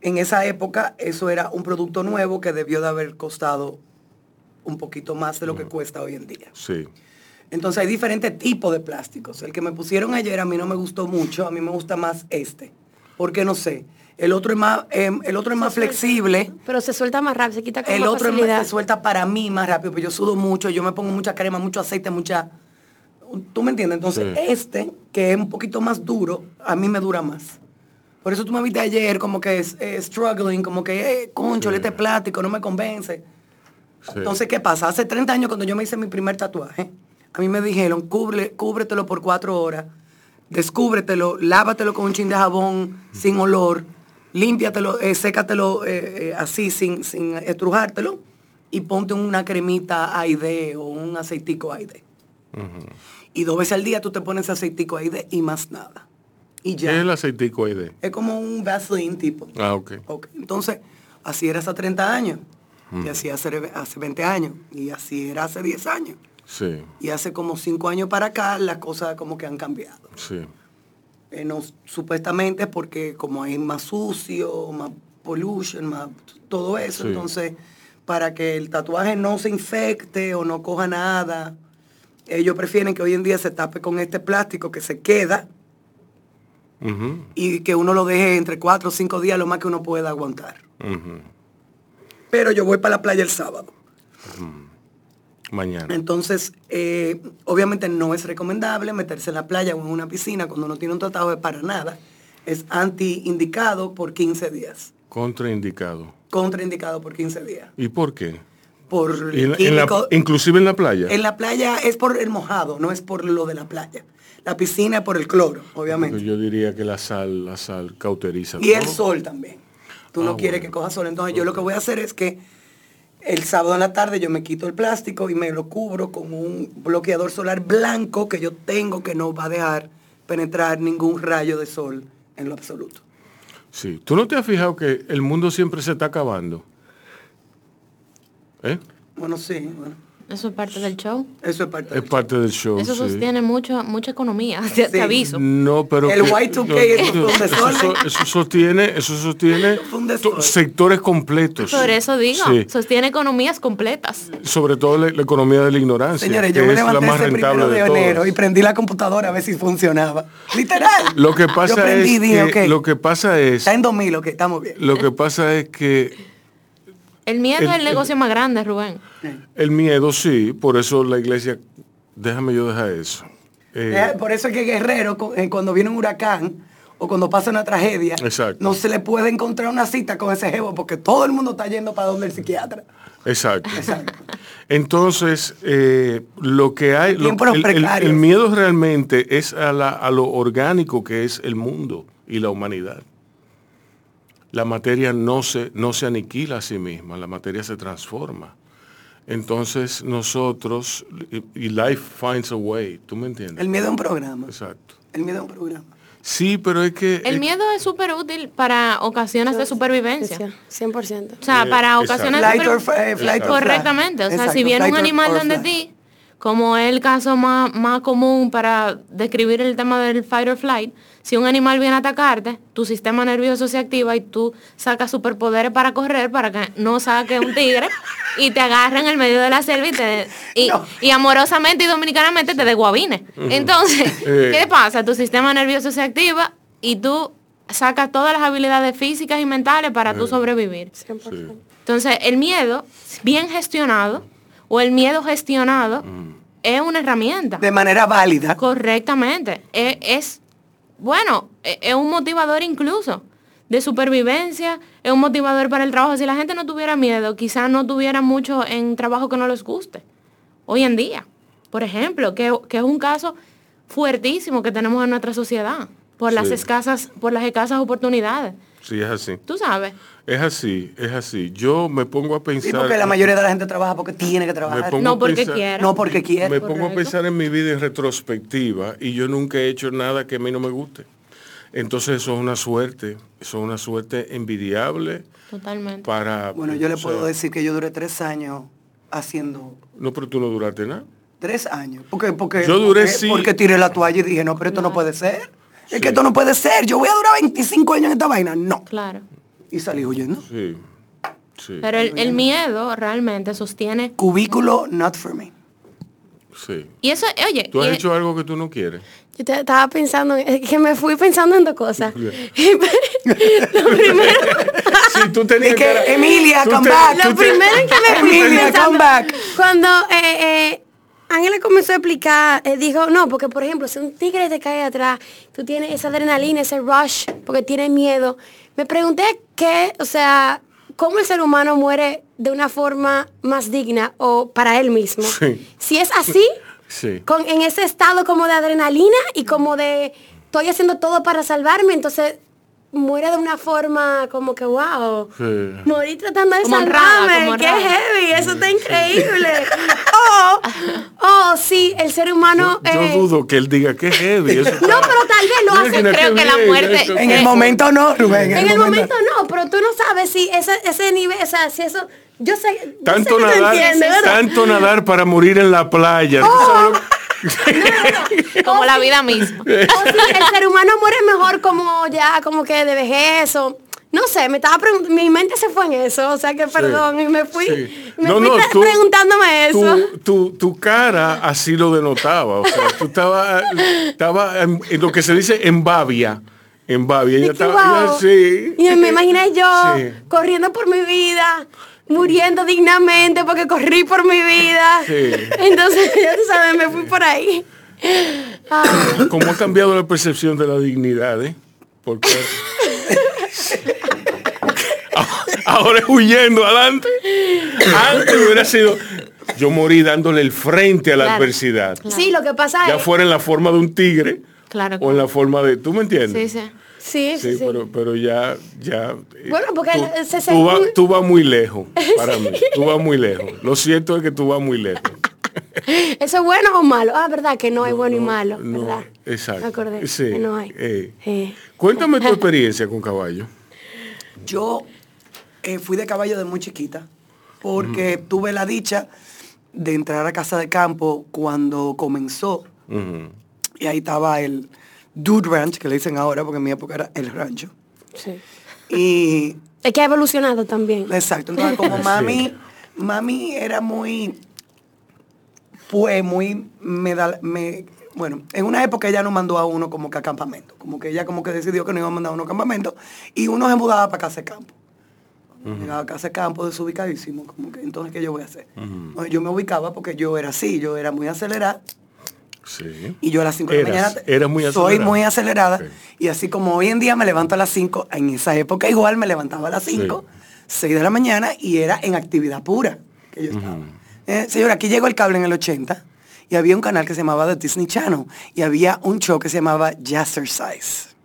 C: en esa época eso era un producto nuevo que debió de haber costado un poquito más de lo que cuesta hoy en día.
B: Sí.
C: Entonces hay diferentes tipos de plásticos. El que me pusieron ayer a mí no me gustó mucho, a mí me gusta más este. Porque no sé, el otro es más, em, el otro es más flexible.
D: Pero se suelta más rápido, se quita con
C: El
D: más
C: otro es más- se suelta para mí más rápido, porque yo sudo mucho, yo me pongo mucha crema, mucho aceite, mucha... ¿Tú me entiendes? Entonces
B: Sí.
C: este, que es un poquito más duro, a mí me dura más. Por eso tú me viste ayer como que es eh, struggling, como que, eh, concho, este plástico no me convence.
B: Sí.
C: Entonces, ¿qué pasa? Hace 30 años cuando yo me hice mi primer tatuaje, a mí me dijeron, cubre, cúbretelo por cuatro horas, descúbretelo, lávatelo con un chin de jabón sin olor, límpiatelo, eh, sécatelo eh, eh, así sin, sin estrujártelo y ponte una cremita AID o un aceitico AID. Y dos veces al día tú te pones aceitico AID y más nada. Y
B: ¿Qué es
C: ya.
B: el aceitico de?
C: Es como un Vaseline tipo.
B: Ah, ok.
C: Entonces, así era hace 30 años. Y así hace, hace 20 años. Y así era hace 10 años.
B: Sí,
C: Y hace como 5 años para acá las cosas como que han cambiado.
B: sí.
C: Eh, no, supuestamente es porque como es más sucio, más pollution, más todo eso.
B: Sí.
C: Entonces, para que el tatuaje no se infecte o no coja nada, ellos prefieren que hoy en día se tape con este plástico que se queda y que uno lo deje entre 4 o 5 días lo más que uno pueda aguantar. Pero yo voy para la playa el sábado.
B: Mañana.
C: Entonces, eh, obviamente no es recomendable meterse en la playa o en una piscina cuando uno tiene un tatuaje para nada. Es anti-indicado por 15 días.
B: Contraindicado.
C: Contraindicado por 15 días.
B: ¿Y por qué?
C: Por
B: en en la- inclusive en la playa.
C: en la playa es por el mojado, no es por lo de la playa. La piscina es por el cloro, obviamente.
B: Yo diría que la sal, la sal cauteriza.
C: Y el sol también. Tú no
B: Ah,
C: quieres
B: bueno.
C: que coja sol. Entonces yo lo que voy a hacer es que el sábado en la tarde yo me quito el plástico y me lo cubro con un bloqueador solar blanco que yo tengo que no va a dejar penetrar ningún rayo de sol en lo absoluto.
B: Sí. ¿Tú no te has fijado que el mundo siempre se está acabando? ¿Eh?
C: Bueno, sí, bueno.
F: Eso es parte del show.
C: Eso es parte
B: Es parte del show.
F: Eso
B: sí.
F: sostiene mucho, mucha economía, [LAUGHS] te, te aviso.
B: No, pero
C: El
B: que-
C: Y2K
B: no,
C: es un
B: eso, eso sostiene, eso sostiene to- sectores completos.
F: Por eso digo,
B: Sí.
F: sostiene economías completas.
B: Sobre todo la, la economía de la ignorancia,
C: Señores,
B: que
C: yo me
B: es la
C: levanté
B: más
C: ese
B: rentable
C: primero de, enero y prendí la computadora a ver si funcionaba. Literal.
B: Lo que
C: Yo
B: pasa
C: prendí
B: es
C: dije,
B: que
C: ok,
B: lo que pasa es
C: está en 2000, ok, estamos bien.
B: lo que pasa es que
F: El miedo
B: El-
F: es el negocio más grande, Rubén.
B: el miedo sí, por eso la iglesia, déjame yo dejar eso. Eh,
C: Eh, Por eso es que Guerrero, eh, cuando viene un huracán o cuando pasa una tragedia,
B: Exacto.
C: no se le puede encontrar una cita con ese jevo porque todo el mundo está yendo para donde el psiquiatra.
B: Exacto. Entonces, eh, lo que hay, lo- el, el-
C: precarios.
B: el miedo realmente es a, la- a lo orgánico que es el mundo y la humanidad. La materia no se, no se aniquila a sí misma, la materia se transforma. Entonces nosotros, y, life finds a way, ¿tú me entiendes?
C: El miedo es un programa.
B: Exacto.
C: El miedo es un programa.
B: Sí, pero es que...
F: El
B: es-
F: miedo es súper útil para ocasiones de supervivencia.
D: 100%.
F: O sea,
B: Eh,
F: para ocasiones de
C: Flight or
F: super-
C: f- eh,
F: Correctamente. O sea, si viene un animal donde ti, como es el caso más, más común para describir el tema del fight or flight, si un animal viene a atacarte, tu sistema nervioso se activa y tú sacas superpoderes para correr para que no saque un tigre y te agarre en el medio de la selva y, te, y, y amorosamente y dominicanamente te desguabine.
B: Ujú.
F: Entonces. [LAUGHS] ¿qué pasa? Tu sistema nervioso se activa y tú sacas todas las habilidades físicas y mentales para tú sobrevivir. Entonces, el miedo, bien gestionado, o el miedo gestionado, es una herramienta.
C: De manera válida.
F: Correctamente. Es, es- bueno, e- es, un motivador incluso de supervivencia, es un motivador para el trabajo. Si la gente no tuviera miedo, quizás no tuviera mucho en trabajo que no les guste. Hoy en día, por ejemplo, que, que es un caso fuertísimo que tenemos en nuestra sociedad, por las escasas, por las escasas oportunidades.
B: Sí, es así.
F: Tú sabes.
B: Es así, es así. Yo me pongo a pensar...
C: Sí, porque la mayoría de la gente trabaja porque tiene que trabajar.
F: No porque
B: pensar-
F: quiera.
C: No porque quiere.
B: Me pongo a pensar en mi vida en retrospectiva y yo nunca he hecho nada que a mí no me guste. Entonces eso es una suerte, eso es una suerte envidiable
F: Totalmente.
B: para...
C: Bueno, yo le
B: sea,
C: puedo decir que yo duré tres años haciendo
B: No, pero tú no duraste nada.
C: tres años. Porque, porque,
B: Yo duré
C: porque,
B: sí.
C: porque tiré la toalla y dije, no, pero esto no puede ser. Es que esto no puede ser. Yo voy a durar 25 años en esta vaina. No.
F: Claro.
C: y salí huyendo.
B: Sí. sí.
F: Pero el, el miedo realmente sostiene...
C: Cubículo, not for me.
B: Sí.
F: Y eso, oye...
B: ¿Tú has hecho algo que tú no quieres?
D: Yo te- estaba pensando, es que me fui pensando en dos cosas. [LAUGHS] [LAUGHS] Lo primero,
B: Si tú tenías
C: Es que,
B: cara-
C: Emilia,
B: tú
C: come
B: te-
C: back.
D: lo primero en que me fui
C: Emilia,
D: pensando,
C: come back.
D: cuando eh, eh, Ángela comenzó a explicar, eh, dijo, no, porque por ejemplo, si un tigre te cae atrás, tú tienes esa adrenalina, ese rush, porque tienes miedo. Me pregunté qué, o sea, cómo el ser humano muere de una forma más digna o para él mismo.
B: Sí.
D: Si es así,
B: Sí.
D: con, en ese estado como de adrenalina y como de estoy haciendo todo para salvarme, entonces muere de una forma como que wow.
B: Sí.
D: Morí tratando de
F: Como
D: salvarme,
F: como
D: qué
F: honrada.
D: heavy, eso está increíble. oh, oh, sí, el ser humano.
B: Yo
D: eh,
B: dudo que él diga que heavy. Eso
D: no, pero tal vez lo hace.
F: Creo que la muerte-
B: eso-
C: En el momento no, Rubén.
D: En el momento no, pero tú no sabes si ese, ese nivel, o sea, si eso. Yo sé. yo sé
B: Tanto nadar, tanto nadar para morir en la playa. ¿Tú
D: Oh. [LAUGHS]
F: como la vida misma. [LAUGHS]
D: O si el ser humano muere mejor como ya, como que de vejez o... No sé, me estaba preguntando, mi mente se fue en eso, o sea que perdón, y me fui,
B: sí.
D: me
B: No,
D: fui
B: no,
D: pre-
B: tú-
D: preguntándome eso.
B: Tu, tu, tu cara así lo denotaba. O sea, tú estabas estaba en, en lo que se dice en babia. En babia. Ella estaba ella así.
D: Y me imaginé yo
B: Sí.
D: corriendo por mi vida, muriendo dignamente porque corrí por mi vida.
B: Sí.
D: Entonces, ya tú sabes, me fui por ahí. [COUGHS] Ay,
B: ¿Cómo ha cambiado la percepción de la dignidad, eh? Porque ahora es huyendo adelante. Antes hubiera sido yo morí dándole el frente a la
F: Claro.
B: adversidad.
D: Sí, lo que pasa
B: Ya
D: es...
B: fuera en la forma de un tigre
F: Claro.
B: o en la forma de, ¿tú me entiendes?
F: Sí, sí.
D: Sí, sí,
B: Sí, pero, pero ya, ya. eh,
D: Bueno, porque
B: tú,
D: el- se-
B: tú vas
D: según-
B: tú vas muy lejos [LAUGHS] para mí. Tú vas muy lejos. Lo cierto es que tú vas muy lejos. [LAUGHS]
D: ¿Eso es bueno o malo? Ah, verdad que no hay bueno y malo,
B: No,
D: ¿verdad?
B: exacto.
D: Me acordé,
B: Sí,
D: que no hay.
B: eh.
D: Eh.
B: Cuéntame tu [LAUGHS] experiencia con caballo.
C: Yo eh, fui de caballo de muy chiquita porque tuve la dicha de entrar a casa de campo cuando comenzó y ahí estaba el Dude Ranch, que le dicen ahora porque en mi época era el rancho.
D: Sí.
C: Y
D: Es que ha evolucionado también.
C: exacto, entonces como [LAUGHS] mami, mami era muy, pues muy, me da, me, bueno, en una época ella nos mandó a uno como que a campamento, como que ella como que decidió que nos iba a mandar a uno a campamento y uno se mudaba para casa de campo. Llegaba a casa de campo desubicadísimo, como que entonces ¿qué yo voy a hacer? Yo me ubicaba porque yo era así, yo era muy acelerada
B: Sí.
C: y yo a las 5 de la mañana
B: eras muy
C: soy muy acelerada.
B: Ok.
C: Y así como hoy en día me levanto a las 5, en esa época igual me levantaba a las 5, 6 de la mañana y era en actividad pura que yo estaba. Eh, señora, aquí llegó el cable en el 80 y había un canal que se llamaba The Disney Channel y había un show que se llamaba Jazzercise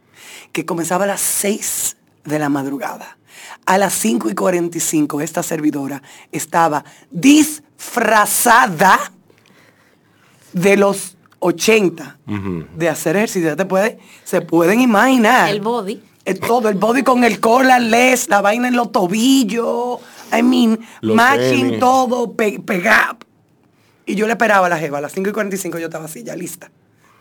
C: que comenzaba a las 6 de la madrugada. A las 5 y 45 esta servidora estaba disfrazada de los 80 de hacer ejercicio. Ya te puede, se pueden imaginar.
F: El body.
C: Eh, todo, el body con el les, la vaina en los tobillos, I mean,
B: Los
C: matching
B: tenis.
C: todo, pe- pegado. Y yo le esperaba a la jeva, a las 5 y 45 yo estaba así, ya lista,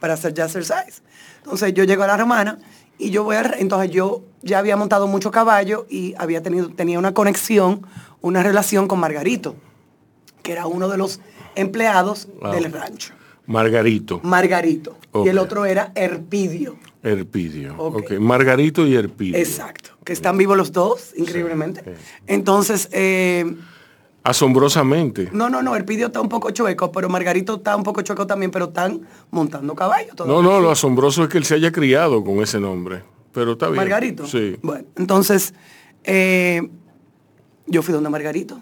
C: para hacer jazzercise. Entonces yo llego a la romana y yo voy a, entonces yo ya había montado mucho caballo y había tenido, tenía una conexión, una relación con Margarito, que era uno de los empleados del rancho.
B: Margarito.
C: Margarito. Y el otro era Herpidio.
B: Herpidio.
C: Ok.
B: Margarito y Herpidio.
C: Exacto. Que están vivos los dos, increíblemente. Entonces, eh,
B: Asombrosamente.
C: no, no, no, Herpidio está un poco chueco, pero Margarito está un poco chueco también, pero están montando caballo
B: No, no, lo asombroso es que él se haya criado con ese nombre. Pero está bien.
C: Margarito.
B: Sí.
C: Bueno, entonces, eh, yo fui donde Margarito.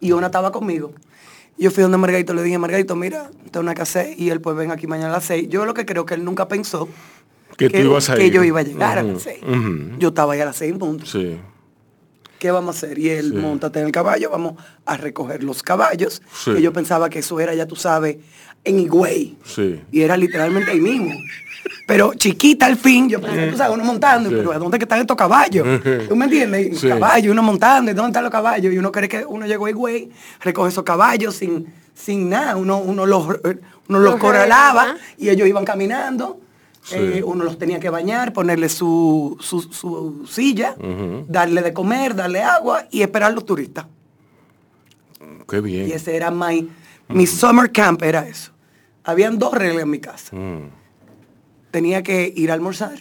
C: Y una estaba conmigo. Yo fui donde Margarito, le dije, Margarito, mira, tengo una hacer y él pues ven aquí mañana a las seis. Yo lo que creo que él nunca pensó
B: Que tú ibas a
C: que
B: ir.
C: yo iba a llegar a las seis.
B: ujú.
C: Yo estaba ahí a las seis en punto.
B: Sí.
C: ¿Qué vamos a hacer? Y él,
B: Sí.
C: montate en el caballo, vamos a recoger los caballos.
B: Sí.
C: Que yo pensaba que eso era, ya tú sabes, en Higüey.
B: Sí.
C: Y era literalmente ahí mismo. Pero chiquita al fin, yo pensé, tú sabes, uno montando,
B: Sí.
C: pero ¿a dónde que están estos caballos? ¿Tú me entiendes?
B: Sí.
C: Caballos, uno montando, ¿y dónde están los caballos? Y uno cree que uno llegó a Higüey, recoge esos caballos sin, sin nada, uno, uno los, uno los corralaba y ellos iban caminando. Eh, uno los tenía que bañar, ponerle su, su, silla, darle de comer, darle agua y esperar a los turistas.
B: Qué bien.
C: Y ese era mi summer camp, era eso. Habían dos reglas en mi casa. Tenía que ir a almorzar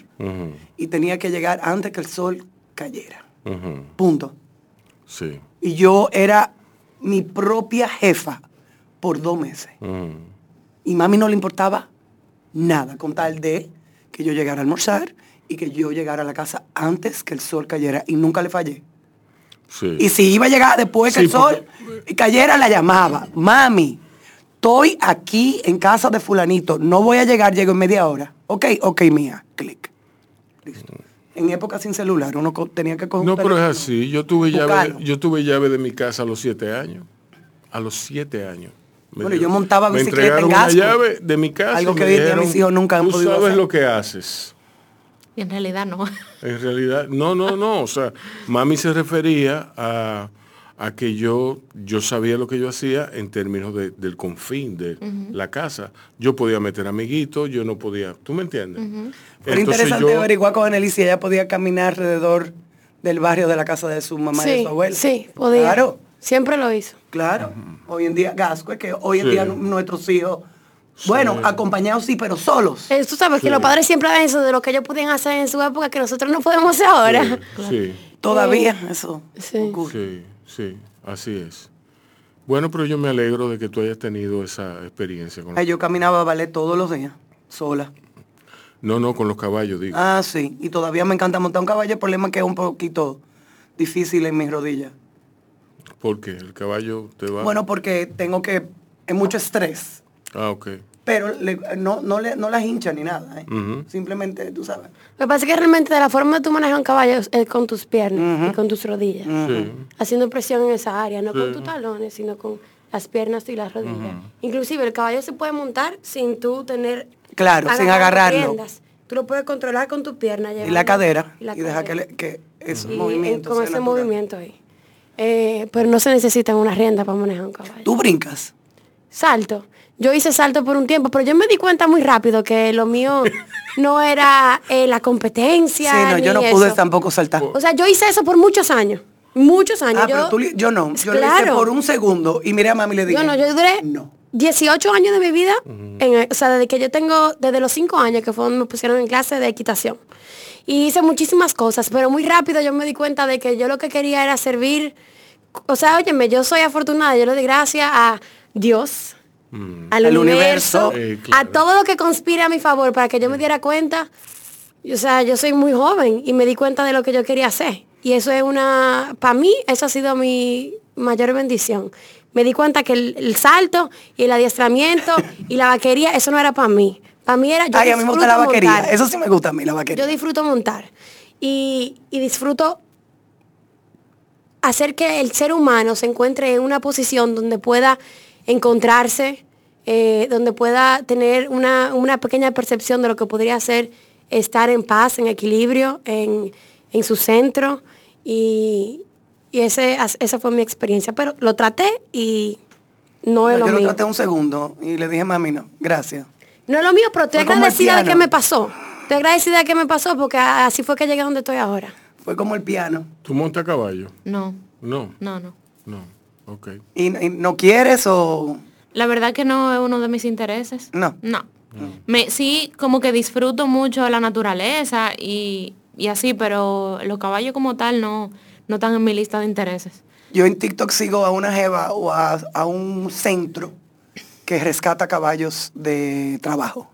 C: y tenía que llegar antes que el sol cayera. Punto.
B: Sí.
C: Y yo era mi propia jefa por dos meses. Y mami no le importaba nada con tal de que yo llegara a almorzar y que yo llegara a la casa antes que el sol cayera y nunca le fallé. Y si iba a llegar después que el sol cayera, la llamaba. Mami, estoy aquí en casa de fulanito, no voy a llegar, llego en media hora. Ok, ok, mía, clic. Listo. En época sin celular, uno tenía que
B: coger. No, pero es así. Yo tuve llave, yo tuve llave de mi casa a los siete años. A los siete años.
C: bueno, yo montaba bicicleta
B: en una llave de mi casa.
C: Algo que dijeron, mis hijos nunca han
B: tú sabes lo que haces.
F: Y en realidad no.
B: En realidad, no, no, no. O sea, mami se refería a a que yo, yo sabía lo que yo hacía en términos del confín de la casa. Yo podía meter amiguitos, yo no podía, ¿tú me entiendes?
C: Era interesante averiguar con Anneli si ella podía caminar alrededor del barrio de la casa de su mamá y de su abuela.
D: Sí, podía. Claro. Siempre lo hizo.
C: Claro. Hoy en día, Gasco, es que hoy en día nuestros hijos, bueno, acompañados sí, pero solos.
D: Eh, tú sabes que los padres siempre hacen eso de lo que ellos podían hacer en su época que nosotros no podemos hacer ahora.
B: Sí. [LAUGHS]
C: Todavía eso.
B: Sí. Sí, así es. Bueno, pero yo me alegro de que tú hayas tenido esa experiencia.
C: Con yo caminaba a ballet todos los días, sola.
B: No, no, con los caballos, digo.
C: Ah, sí. Y todavía me encanta montar un caballo. El problema es que es un poquito difícil en mis rodillas.
B: ¿Por qué? ¿El caballo te va...?
C: Bueno, porque tengo que... Es mucho estrés.
B: Ah, ok
C: pero no, no, le, no las hincha ni nada. ¿eh? Simplemente, tú sabes.
D: Lo que pasa es que realmente de la forma de tú manejas un caballo es con tus piernas y con tus rodillas. Haciendo presión en esa área, no con tus talones, sino con las piernas y las rodillas. Inclusive el caballo se puede montar sin tú tener...
C: Claro, sin agarrarlo.
D: Tú lo puedes controlar con tu pierna.
C: Y la cadera. Y, dejar que, que esos movimientos
D: Con ese movimiento ahí. Eh, pero no se necesita una rienda para manejar un caballo.
C: ¿Tú brincas?
D: Salto yo hice salto por un tiempo, pero yo me di cuenta muy rápido que lo mío [LAUGHS] no era eh, la competencia.
C: Sí, no, yo no pude tampoco saltar.
D: O sea, yo hice eso por muchos años. Muchos años.
C: Ah, yo, pero tú, yo no. Yo lo hice por un segundo y miré a mami y le dije.
D: Yo no, yo duré 18 años de mi vida, o sea, desde que yo tengo, desde los 5 años que fue donde me pusieron en clase de equitación. Y hice muchísimas cosas, pero muy rápido yo me di cuenta de que yo lo que quería era servir, o sea, óyeme, yo soy afortunada, yo le doy gracias a Dios, Mm. al, universo, a todo lo que conspira a mi favor para que yo me diera cuenta. O sea, yo soy muy joven y me di cuenta de lo que yo quería hacer. Y eso es una, para mí, eso ha sido mi mayor bendición. Me di cuenta que el, salto y el adiestramiento [LAUGHS] y la vaquería, eso no era para mí. Para mí era, yo
C: Ay, a mí me gusta la vaquería. Eso sí me gusta a mí, la vaquería.
D: Yo disfruto montar. Y, y disfruto hacer que el ser humano se encuentre en una posición donde pueda encontrarse, eh, donde pueda tener una, pequeña percepción de lo que podría ser estar en paz, en equilibrio, en, su centro. Y, ese, esa fue mi experiencia. Pero lo traté y no es lo mío. Yo
C: lo traté un segundo y le dije, mami, no, gracias.
D: No es lo mío, pero estoy agradecida de que me pasó. Estoy agradecida de que me pasó porque así fue que llegué a donde estoy ahora.
C: Fue como el piano.
B: ¿Tú montas caballo?
F: No.
B: No.
F: No, no.
B: No.
C: ¿Y, no quieres o...?
F: La verdad que no es uno de mis intereses.
C: No.
F: No. Me, sí, como que disfruto mucho la naturaleza y, así, pero los caballos como tal no, no están en mi lista de intereses.
C: Yo en TikTok sigo a una jeva o a, a un centro que rescata caballos de trabajo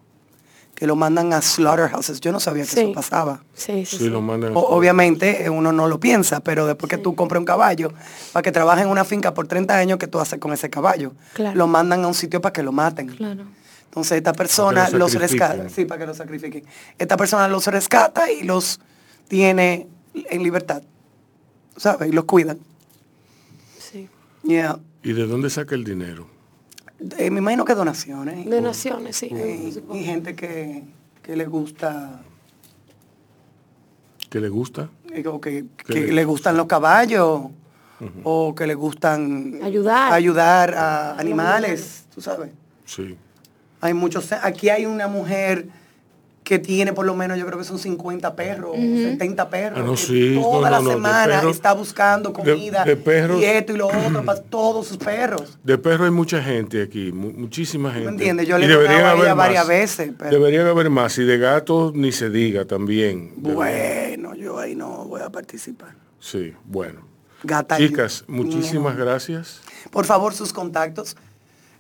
C: que lo mandan a slaughterhouses. Yo no sabía que eso pasaba.
D: Sí, sí,
B: Lo mandan
C: obviamente uno no lo piensa, pero después que tú compras un caballo para que trabaje en una finca por 30 años, ¿qué tú haces con ese caballo? Lo mandan a un sitio para que lo maten.
F: Claro.
C: Entonces esta persona los rescata. Sí, para que los sacrifiquen. Esta persona los rescata y los tiene en libertad. ¿Sabes? Y los cuidan.
D: Sí.
C: Yeah.
B: ¿Y de dónde saca el dinero?
C: Eh, me imagino que donaciones.
D: Donaciones, sí.
C: y gente que, le gusta.
B: ¿Que le gusta?
C: Digo, que, le... gustan los caballos. O que le gustan
D: ayudar,
C: ayudar a animales, tú sabes.
B: Sí.
C: Hay muchos. Aquí hay una mujer que tiene por lo menos, yo creo que son 50 perros, 70 perros.
B: Ah, no, sí,
C: toda
B: no,
C: la
B: no,
C: semana está buscando comida
B: de, perros,
C: y esto y lo otro [CLEARS THROAT] para todos sus perros.
B: De perros hay mucha gente aquí, muchísima gente. ¿Me
C: entiendes? Yo le he haber varias veces.
B: Pero... Deberían haber más. Y de gatos ni se diga también.
C: Bueno, yo ahí no voy a participar.
B: Sí, bueno.
C: Gata
B: Chicas, muchísimas gracias.
C: Por favor, sus contactos.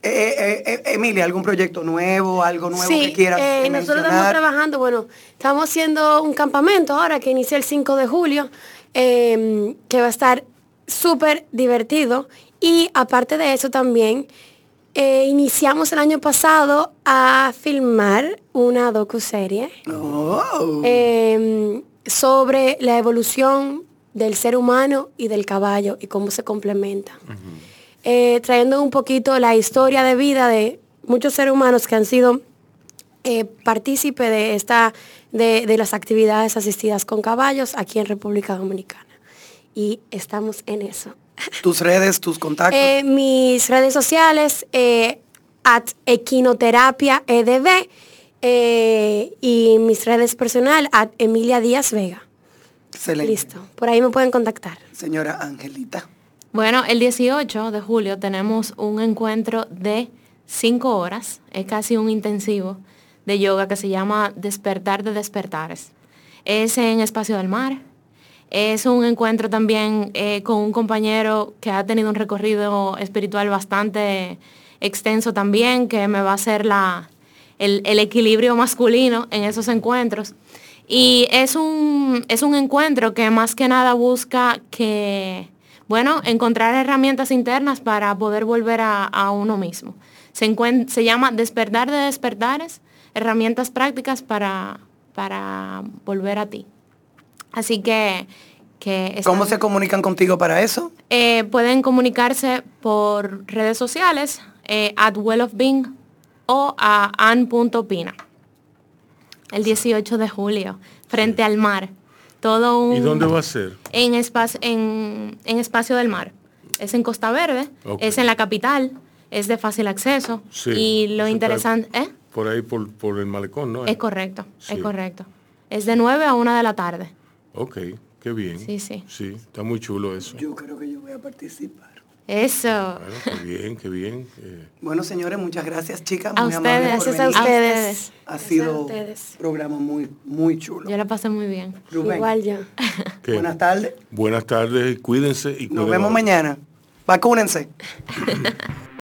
C: Eh, eh, eh, Emilia, ¿algún proyecto nuevo, algo nuevo que quieras
D: eh, nosotros estamos trabajando, bueno, estamos haciendo un campamento ahora que inicia el 5 de julio, em, que va a estar súper divertido. Y aparte de eso también, iniciamos el año pasado a filmar una docuserie
C: oh.
D: Em, sobre la evolución del ser humano y del caballo y cómo se complementan. Eh, trayendo un poquito la historia de vida de muchos seres humanos que han sido eh, partícipe de, esta, de, las actividades asistidas con caballos aquí en República Dominicana. Y estamos en eso. [LAUGHS]
C: ¿Tus redes, tus contactos?
D: Eh, mis redes sociales, at Equinoterapia EDB, y mis redes personales, at Emilia Díaz Vega.
C: Excelente.
D: Listo, por ahí me pueden contactar.
C: Señora Angelita.
F: Bueno, el 18 de julio tenemos un encuentro de 5 horas, es casi un intensivo de yoga que se llama Despertar de Despertares. Es en Espacio del Mar. Es un encuentro también eh, con un compañero que ha tenido un recorrido espiritual bastante extenso también, que me va a hacer la, el, el equilibrio masculino en esos encuentros. Y es un, es un encuentro que más que nada busca que bueno, encontrar herramientas internas para poder volver a, uno mismo. Se, se, llama Despertar de Despertares, herramientas prácticas para, para volver a ti. Así que... que
C: ¿Cómo se comunican contigo para eso?
F: Eh, pueden comunicarse por redes sociales, eh, at Well of Being o a an.pina. El 18 de julio, frente al mar.
B: ¿Y dónde va a ser?
F: En, espacio, en, Espacio del Mar. Es en Costa Verde, es en la capital, es de fácil acceso. y lo interesante... ¿eh?
B: Por ahí, por, el malecón, ¿no?
F: Es correcto, es correcto. Es de 9 a 1 de la tarde.
B: Ok, qué bien.
F: Sí, sí.
B: Sí, está muy chulo eso.
C: Yo creo que yo voy a participar.
F: Eso.
B: Bueno, qué bien, qué bien. Eh.
C: Bueno, señores, muchas gracias, chicas.
F: A ustedes, gracias a ustedes.
C: Ha sido un programa muy, muy chulo.
F: Yo la pasé muy bien.
D: Igual yo.
C: Buenas tardes.
B: Buenas tardes, cuídense y
C: Nos vemos mañana. Vacúnense. [LAUGHS]